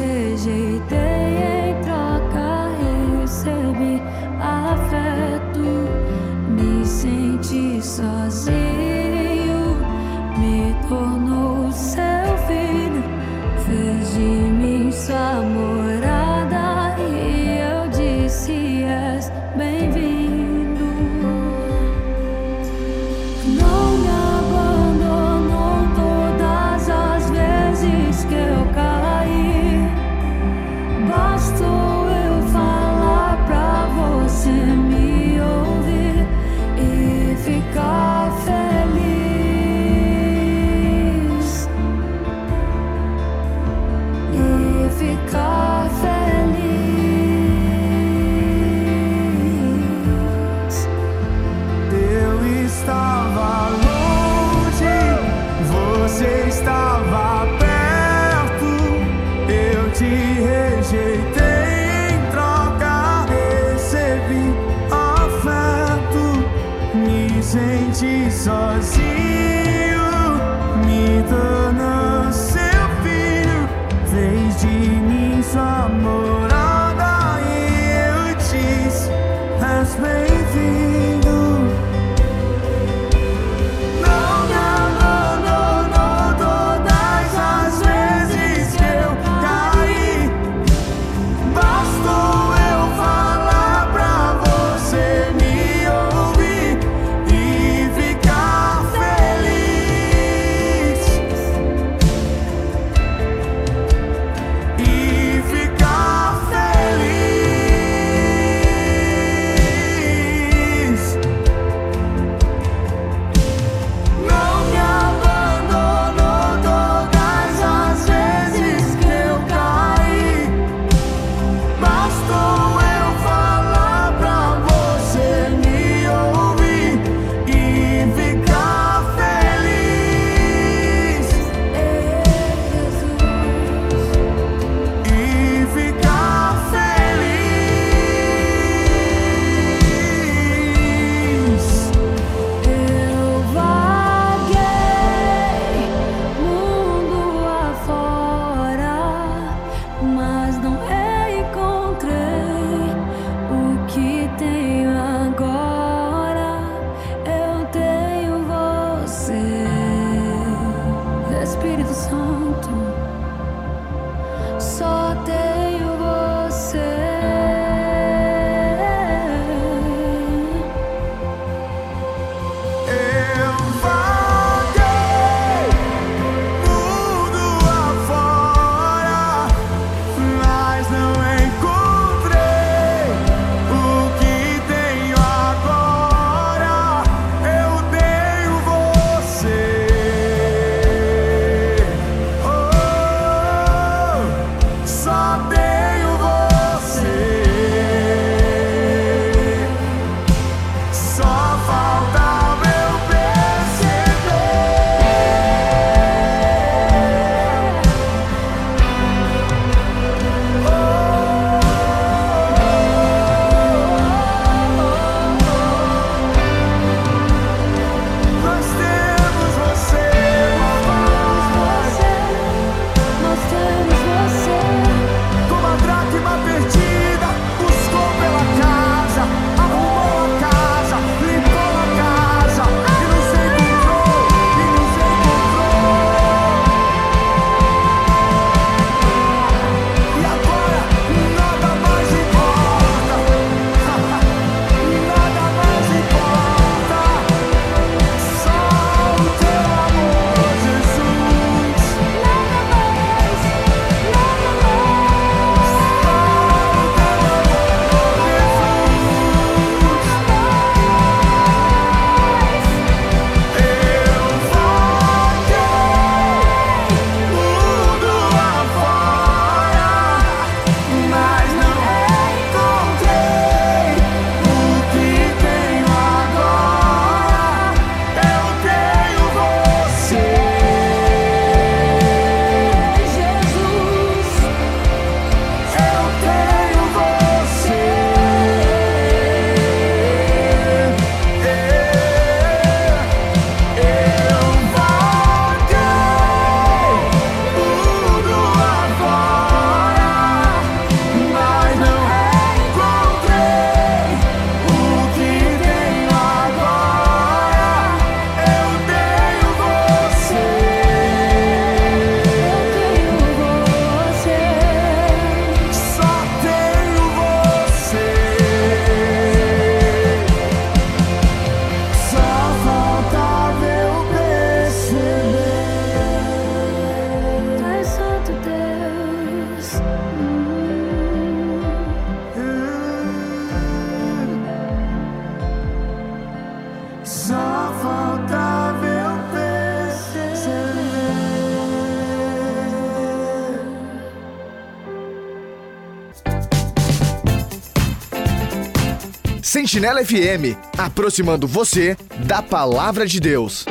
Sentinela FM, aproximando você da palavra de Deus.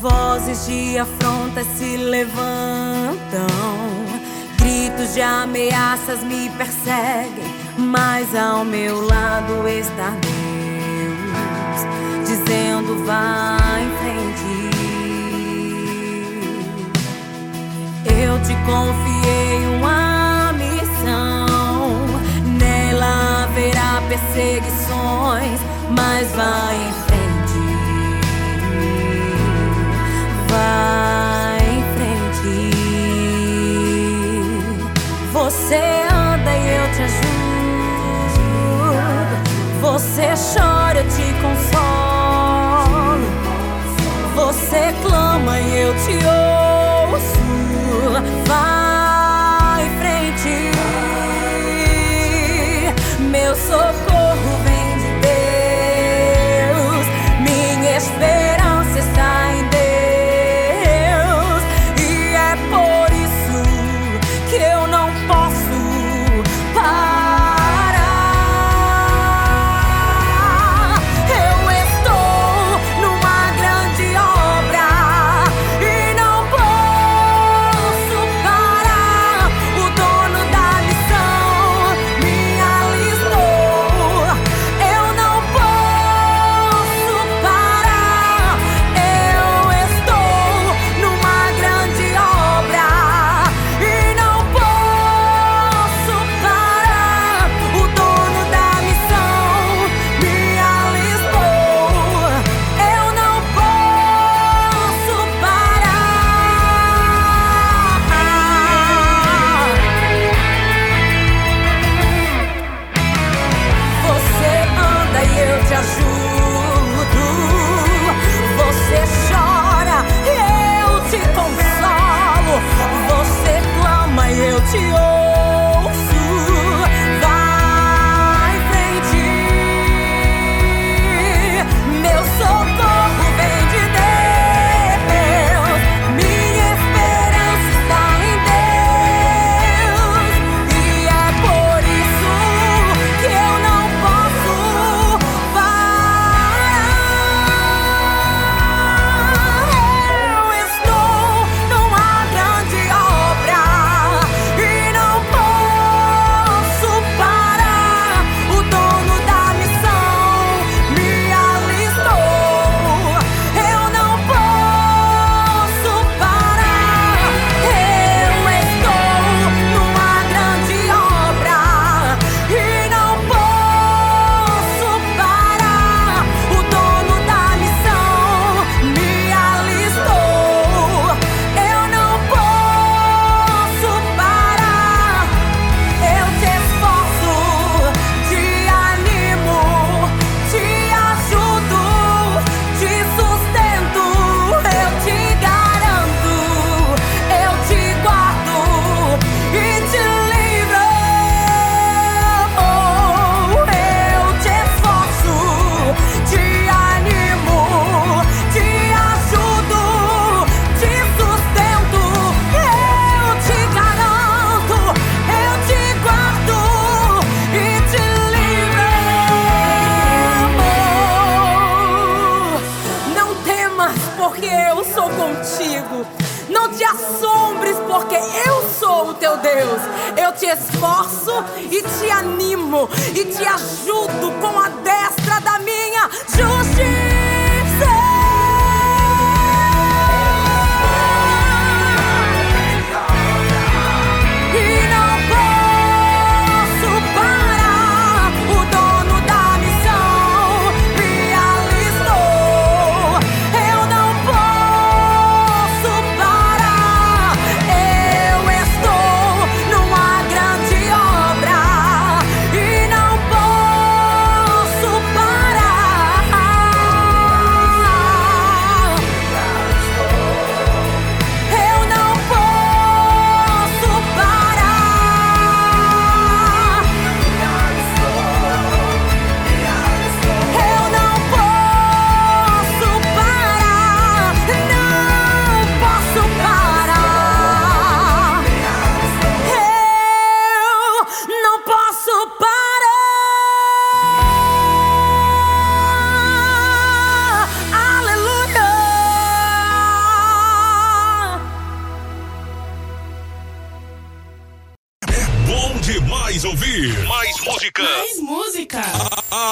Vozes de afronta se levantam Ventos de ameaças me perseguem, mas ao meu lado está Deus, dizendo vá em frente. Eu te confiei uma missão, nela haverá perseguições, mas vá em frente. Você chora, eu te consolo. Você clama e eu te ouço. e te animo e te ajudo com a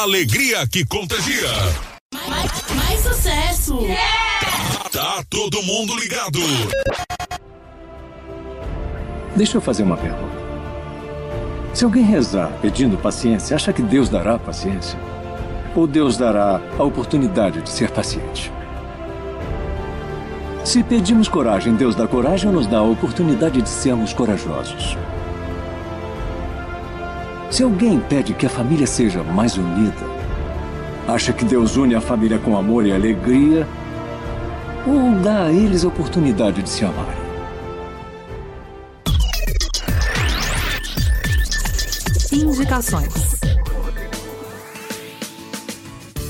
alegria que contagia. Mais, mais sucesso. Tá todo mundo ligado. Deixa eu fazer uma pergunta. Se alguém rezar pedindo paciência, acha que Deus dará paciência? Ou Deus dará a oportunidade de ser paciente? Se pedimos coragem, Deus dá coragem ou nos dá a oportunidade de sermos corajosos? Se alguém pede que a família seja mais unida, acha que Deus une a família com amor e alegria ou dá a eles a oportunidade de se amarem? Indicações.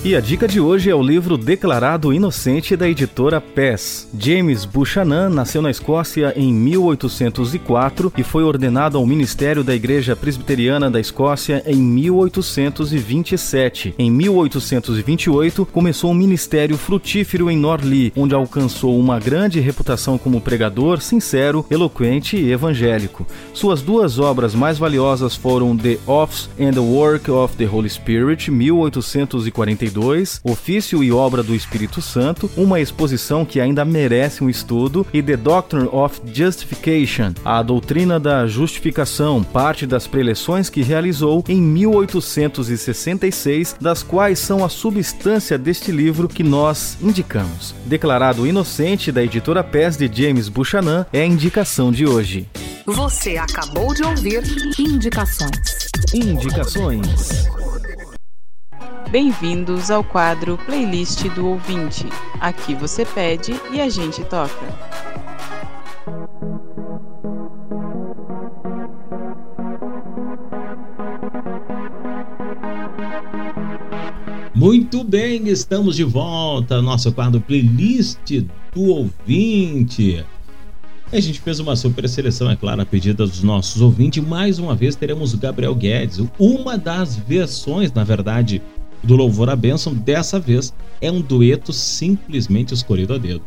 E a dica de hoje é o livro Declarado Inocente da editora PES. James Buchanan nasceu na Escócia em 1804 e foi ordenado ao ministério da Igreja Presbiteriana da Escócia em 1827. Em 1828, começou um ministério frutífero em Norley, onde alcançou uma grande reputação como pregador sincero, eloquente e evangélico. Suas duas obras mais valiosas foram The Office and the Work of the Holy Spirit, 1842 Ofício e Obra do Espírito Santo, uma exposição que ainda merece um estudo, e The Doctrine of Justification, a doutrina da justificação, parte das preleções que realizou em 1866, das quais são a substância deste livro que nós indicamos. Declarado Inocente, da editora PES de James Buchanan, é a indicação de hoje. Você acabou de ouvir Indicações. Indicações. Bem-vindos ao quadro Playlist do Ouvinte. Aqui você pede e a gente toca. Muito bem, estamos de volta. Nosso quadro Playlist do Ouvinte. A gente fez uma super seleção, é claro, a pedida dos nossos ouvintes. Mais uma vez teremos o Gabriel Guedes, uma das versões, na verdade, do Louvor à Bênção. Dessa vez é um dueto simplesmente escolhido a dedo.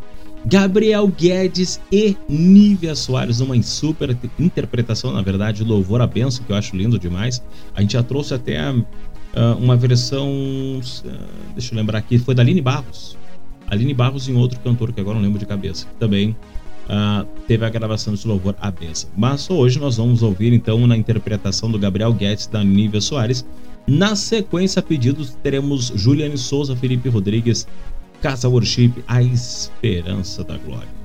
Gabriel Guedes e Nívia Soares, uma super interpretação, na verdade, Louvor à Bênção, que eu acho lindo demais. A gente já trouxe até uh, uma versão, uh, deixa eu lembrar aqui, foi da Aline Barros. Aline Barros e um outro cantor que agora não lembro de cabeça, que também uh, teve a gravação desse Louvor à Bênção. Mas hoje nós vamos ouvir então na interpretação do Gabriel Guedes da Nívia Soares. Na sequência, pedidos, teremos Juliane Souza, Felipe Rodrigues, Casa Worship, A Esperança da Glória.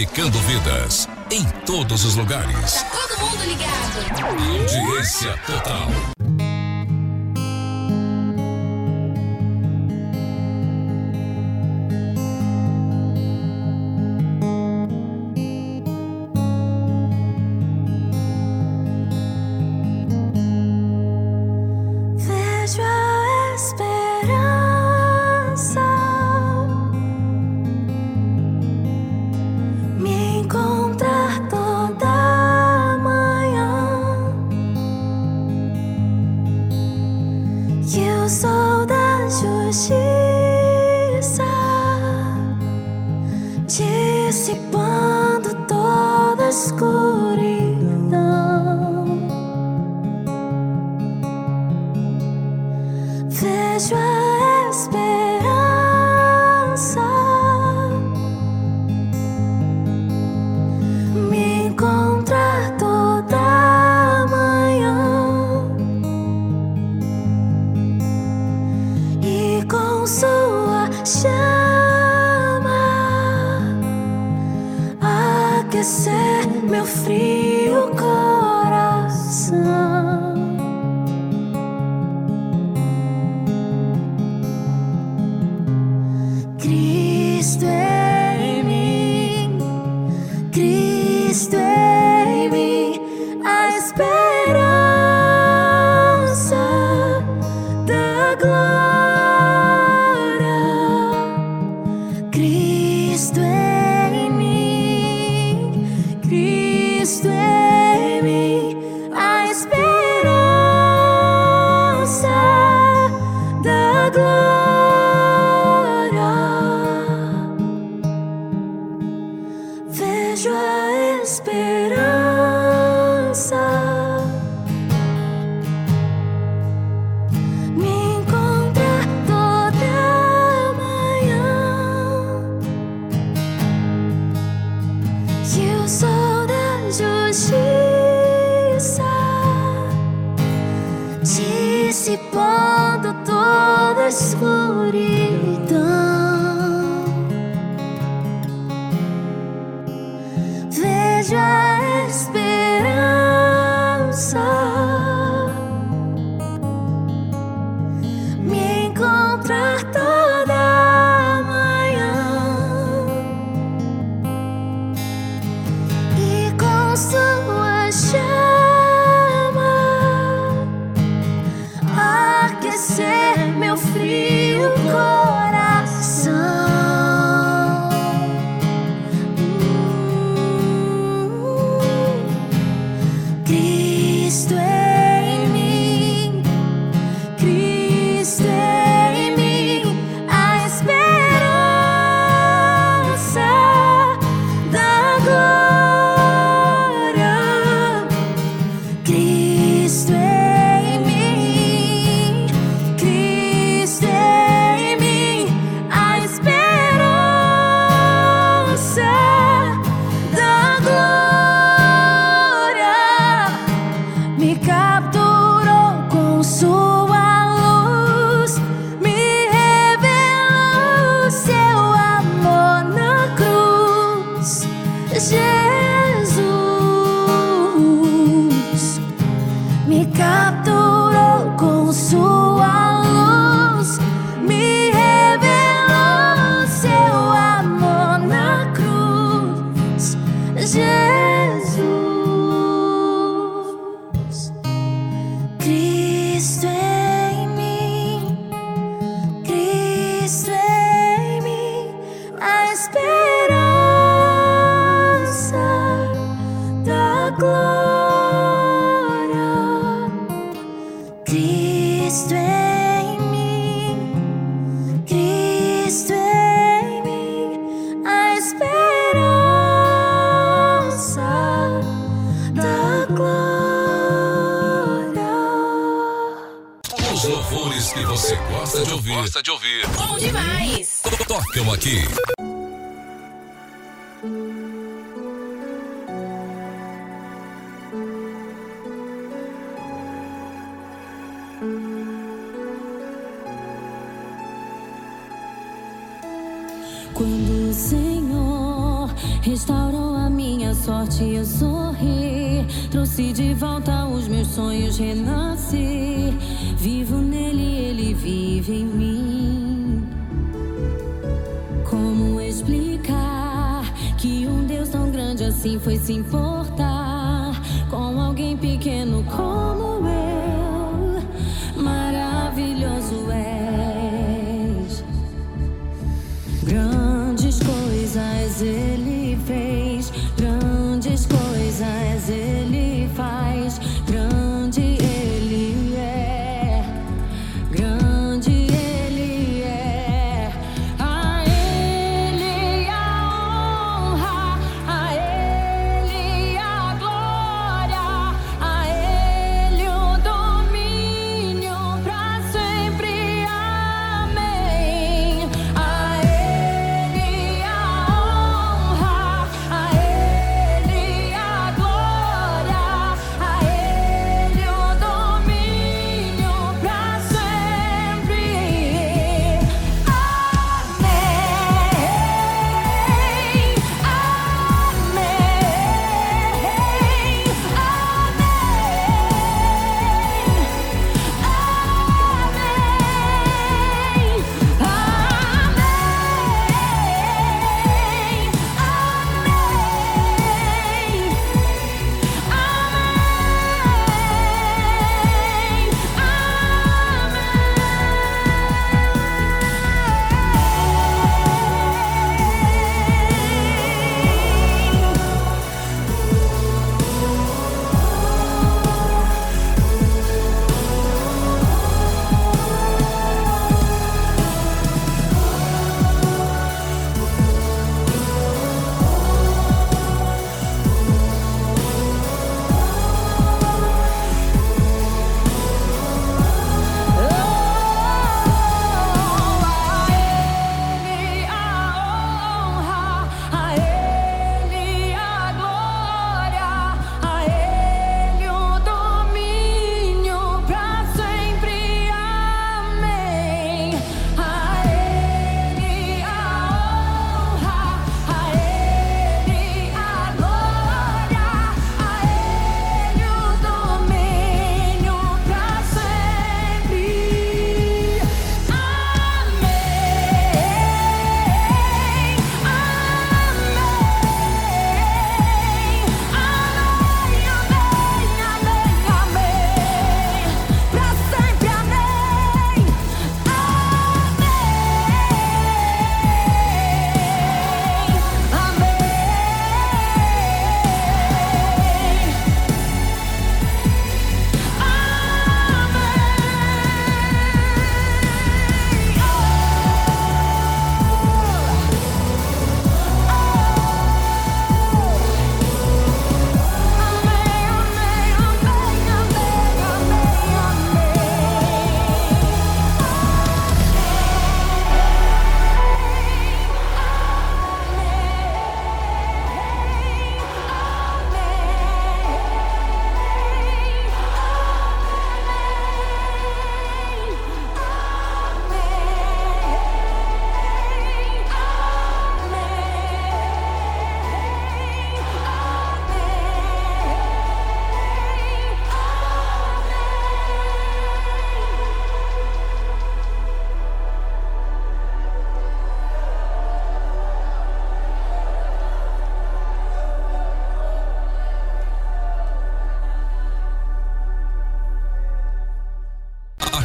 Edificando vidas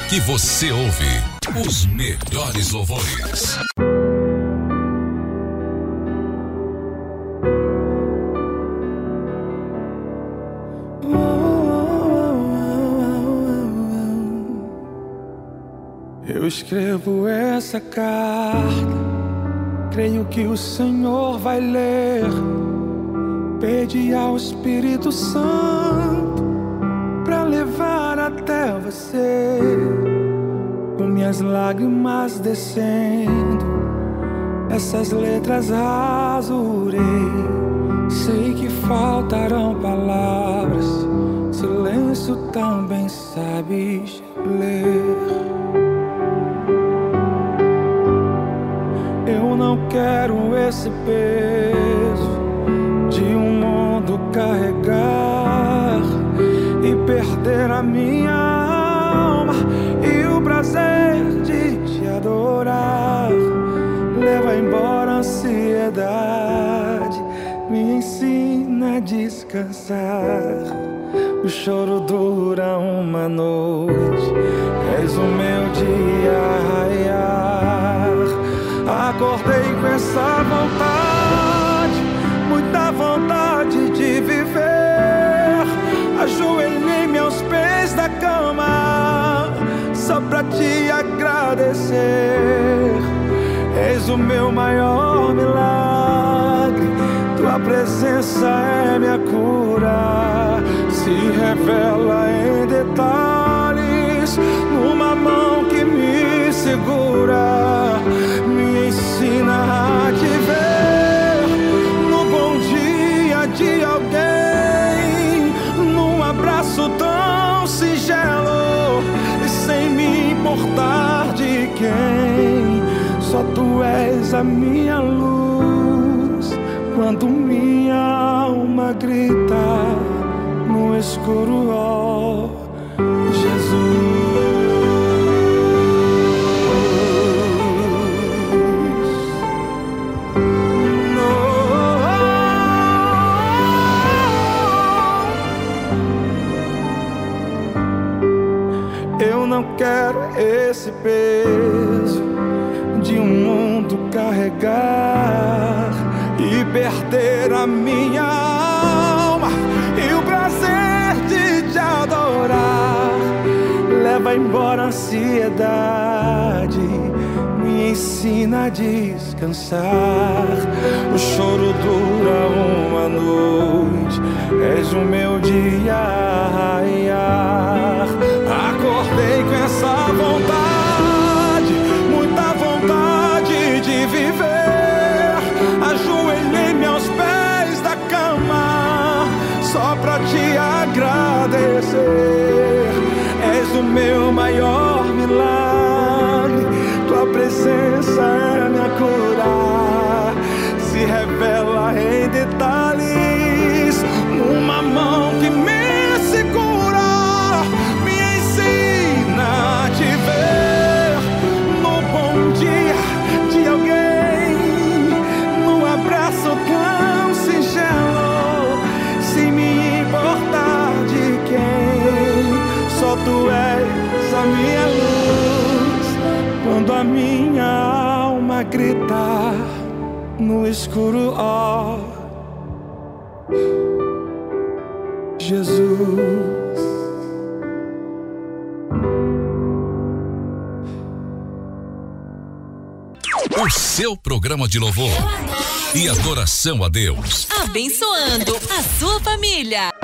Aqui você ouve os melhores louvores. Eu escrevo essa carta, creio que o Senhor vai ler. Pede ao Espírito Santo para levar até você, com minhas lágrimas descendo, essas letras azurei. Sei que faltarão palavras, silêncio também sabes ler. Eu não quero esse peso de um mundo carregar e perder a minha alma e o prazer de te adorar. Leva embora a ansiedade, me ensina a descansar. O choro dura uma noite, és o meu dia. Acordei com essa vontade, agradecer. És o meu maior milagre, tua presença é minha cura. Se revela em detalhes, numa mão que me segura me ensina a te ver no bom dia de alguém, num abraço tão singelo e sem me importar a minha luz quando minha alma grita no escuro, ó Jesus. Eu não quero esse peso Leva embora a ansiedade, me ensina a descansar. O choro dura uma noite, és o meu dia. Acordei com essa vontade, muita vontade de viver. Ajoelhei-me aos pés da cama, só pra te agradecer. O meu maior milagre, tua presença é minha cura. Se revela tu és a minha luz quando a minha alma grita no escuro, ó Jesus. O seu programa de louvor e adoração a Deus. Abençoando a sua família.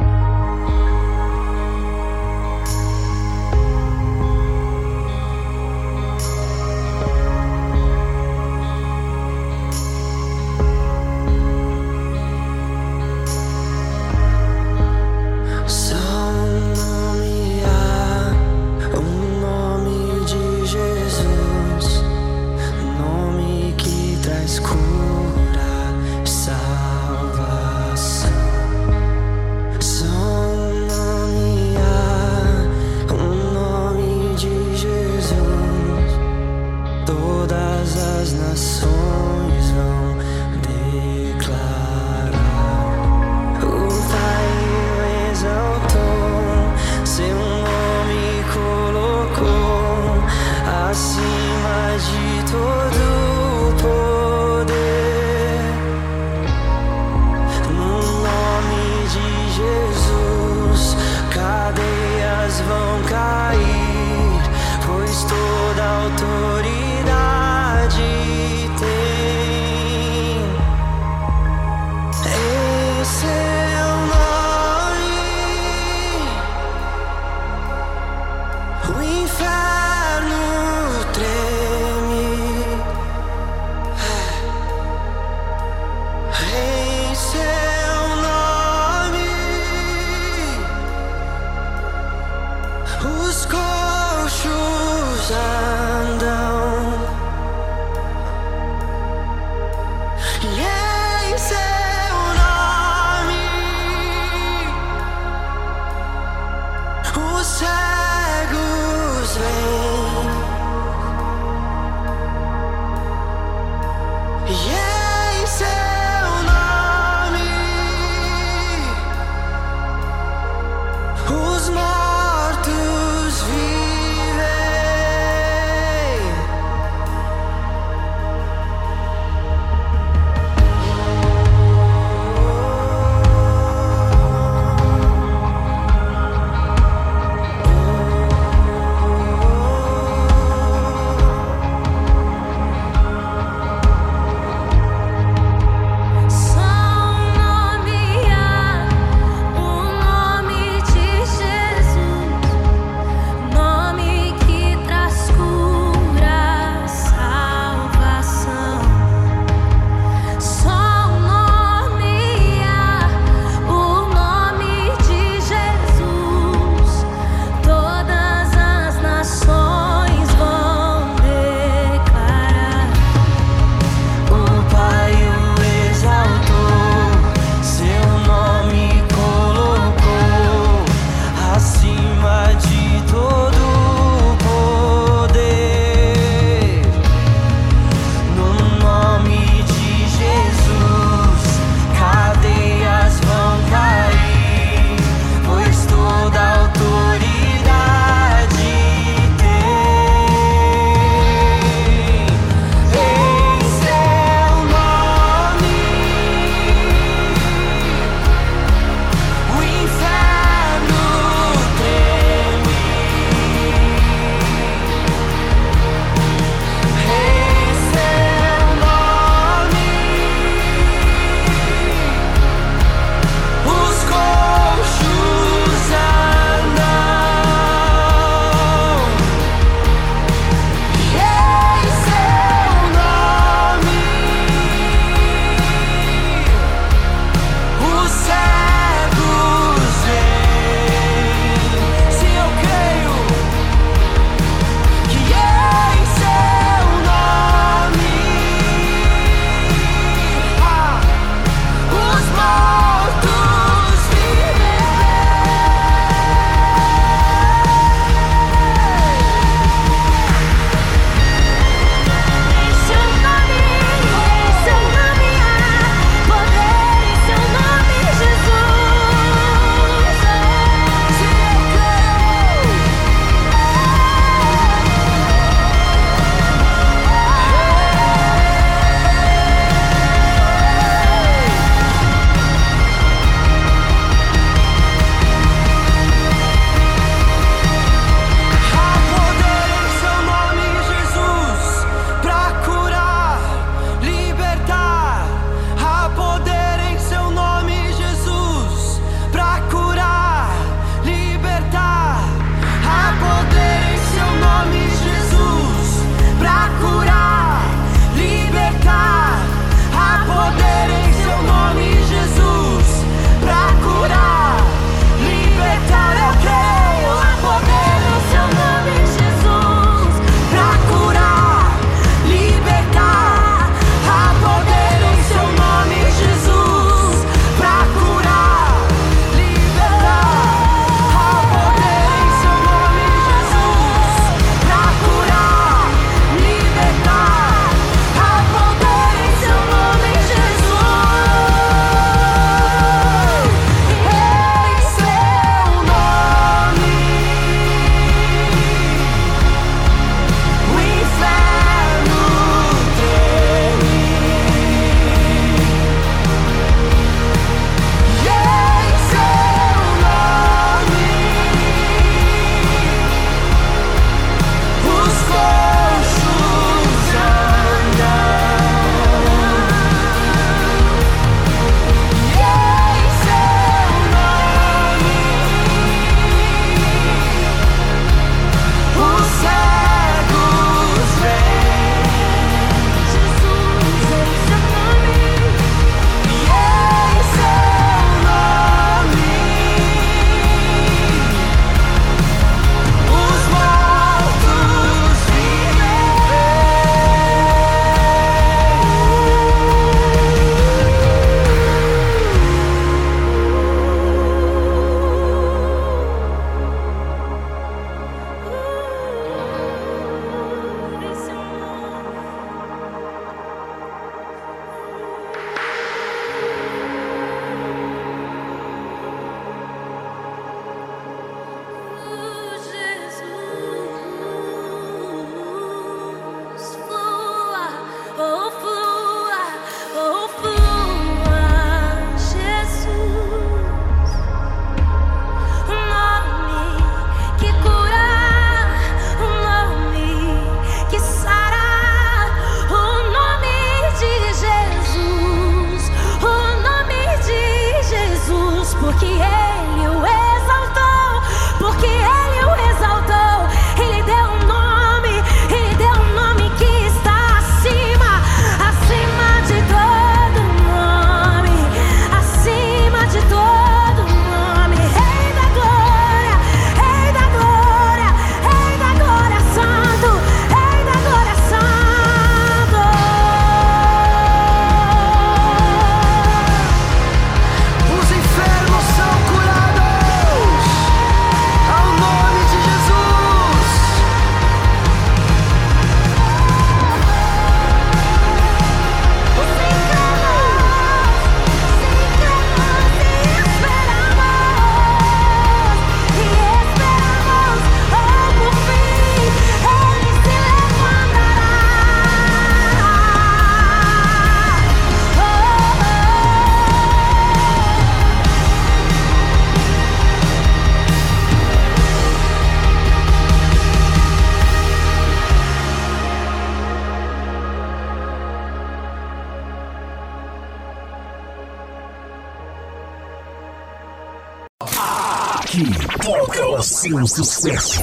Sucesso.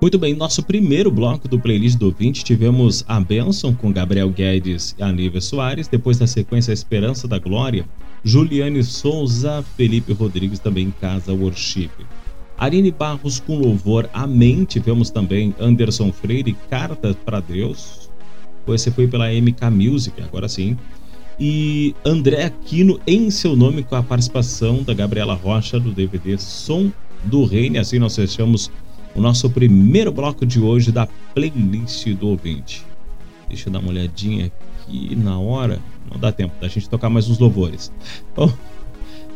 Muito bem, nosso primeiro bloco do playlist do 20 tivemos a Benção com Gabriel Guedes e Aníbal Soares, depois da sequência a Esperança da Glória, Juliane Souza, Felipe Rodrigues também em Casa Worship. Arine Barros com louvor Amém, tivemos também Anderson Freire, Carta para Deus, esse foi pela MK Music, agora sim. E André Aquino em seu nome com a participação da Gabriela Rocha do DVD Som do Reino. Assim nós fechamos o nosso primeiro bloco de hoje da playlist do ouvinte. Deixa eu dar uma olhadinha aqui na hora. Não dá tempo da gente tocar mais uns louvores. Bom,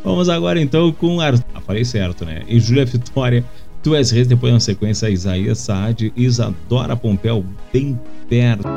vamos agora então com a. Ah, falei certo, né? E Júlia Vitória, Tu és Reis, depois na sequência Isaías Saad, Isadora Pompeu, bem perto.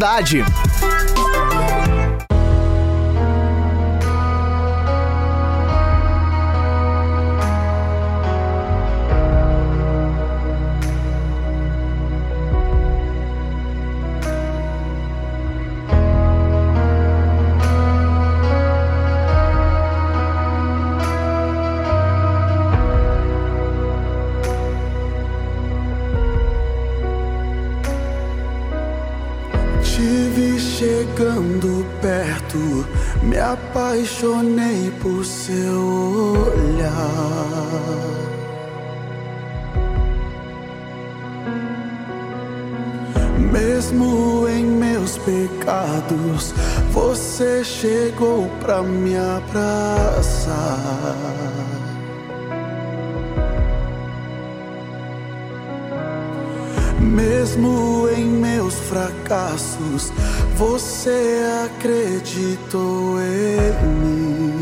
cidade. fracassos, você acreditou em mim.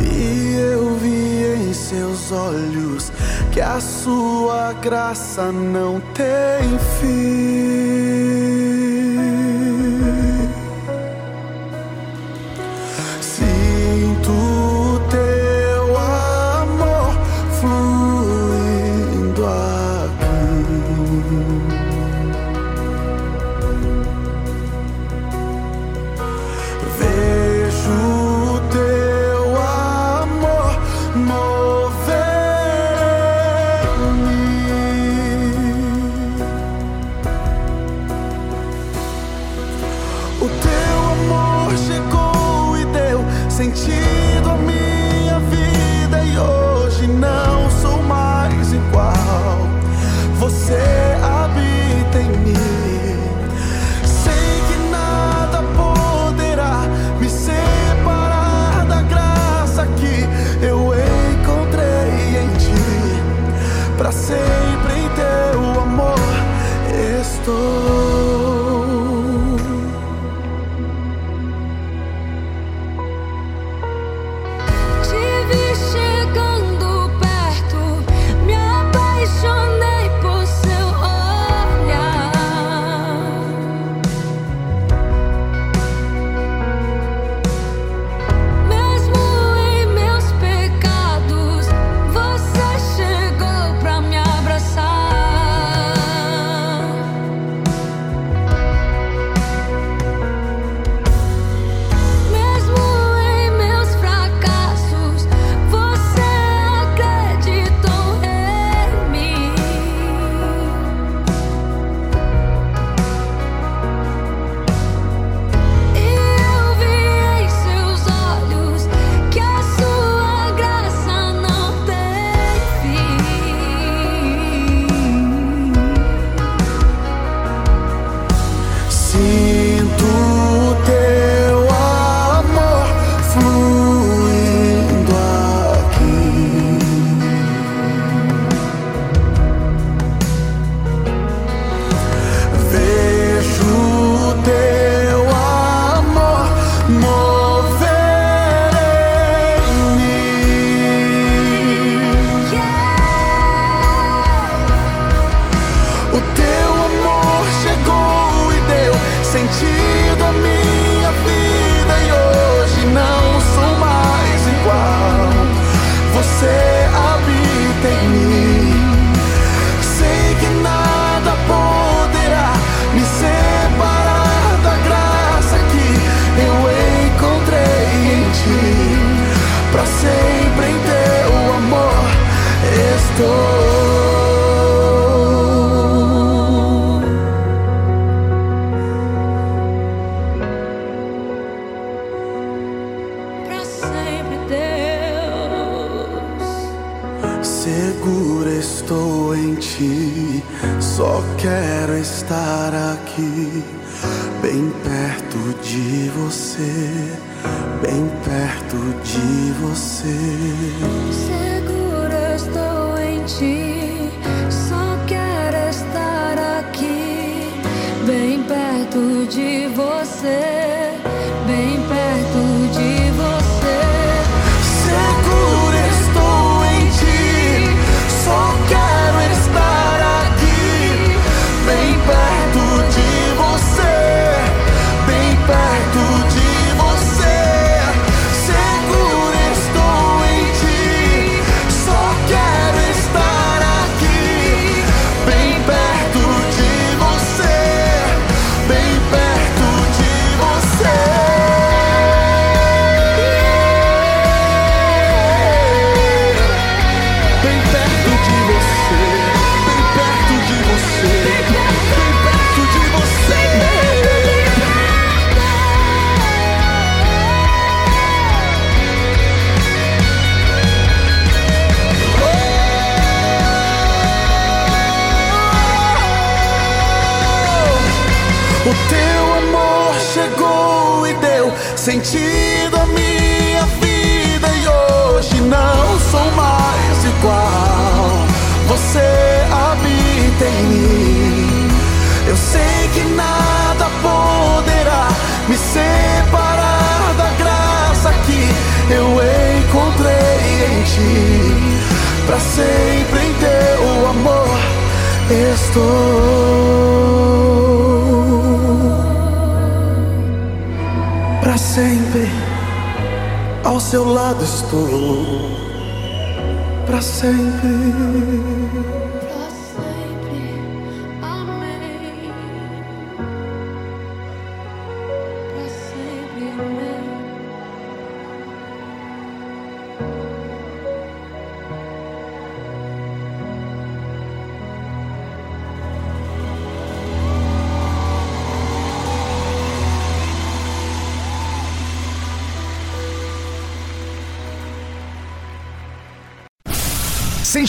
E eu vi em seus olhos que a sua graça não tem fim.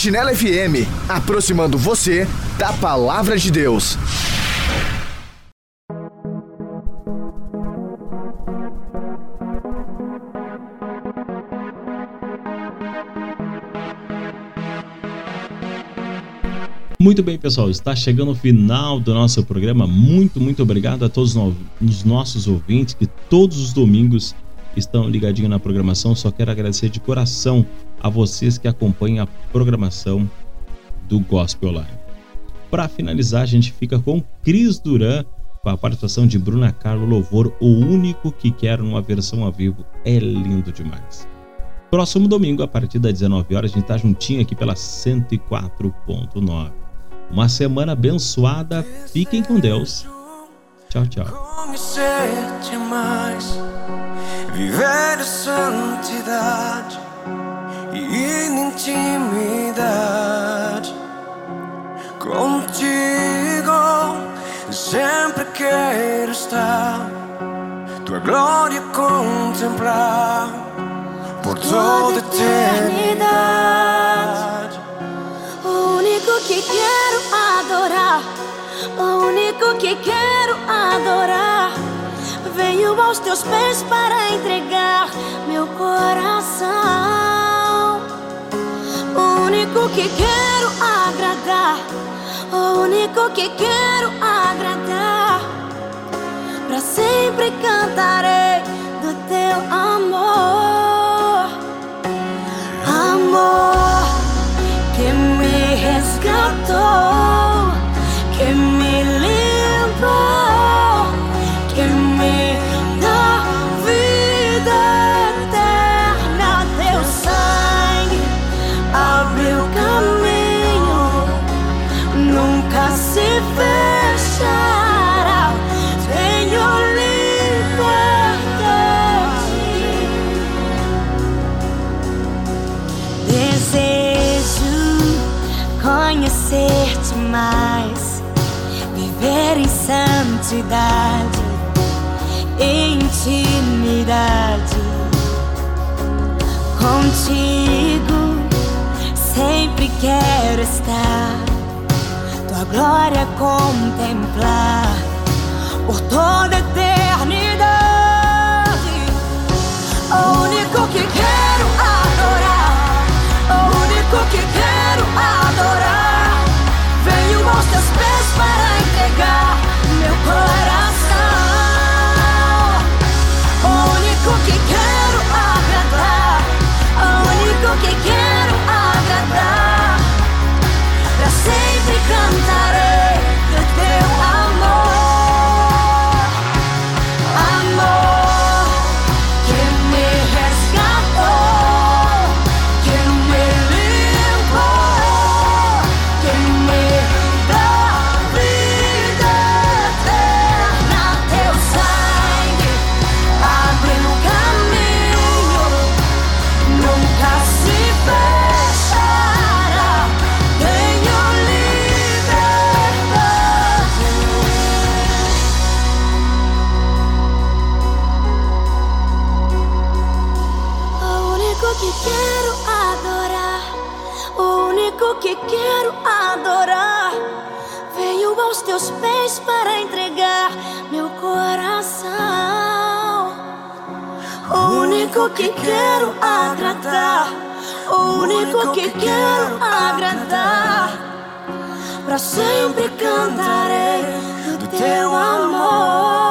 Sentinela FM, aproximando você da palavra de Deus. Muito bem, pessoal, está chegando o final do nosso programa. Muito, muito obrigado a todos os nossos ouvintes que todos os domingos estão ligadinhos na programação. Só quero agradecer de coração a vocês que acompanham a programação do Gospel Online. Para finalizar, a gente fica com Cris Duran, com a participação de Bruna Carlo Louvor, o único que quer uma versão ao vivo. É lindo demais. Próximo domingo, a partir das 19 horas, a gente tá juntinho aqui pela 104.9. Uma semana abençoada. Fiquem com Deus. Tchau, tchau. Viver a santidade e in intimidade contigo. Sempre quero estar, tua glória contemplar por toda eternidade. O único que quero adorar, o único que quero adorar. Venho aos teus pés para entregar meu coração. O único que quero agradar, o único que quero agradar. Pra sempre cantarei do teu amor. Amor que me resgatou, que me limpou, Curiosidade, intimidade contigo. Sempre quero estar, tua glória contemplar por toda a eternidade. único que quero agradar, o único que quero agradar. Pra sempre cantarei do teu amor.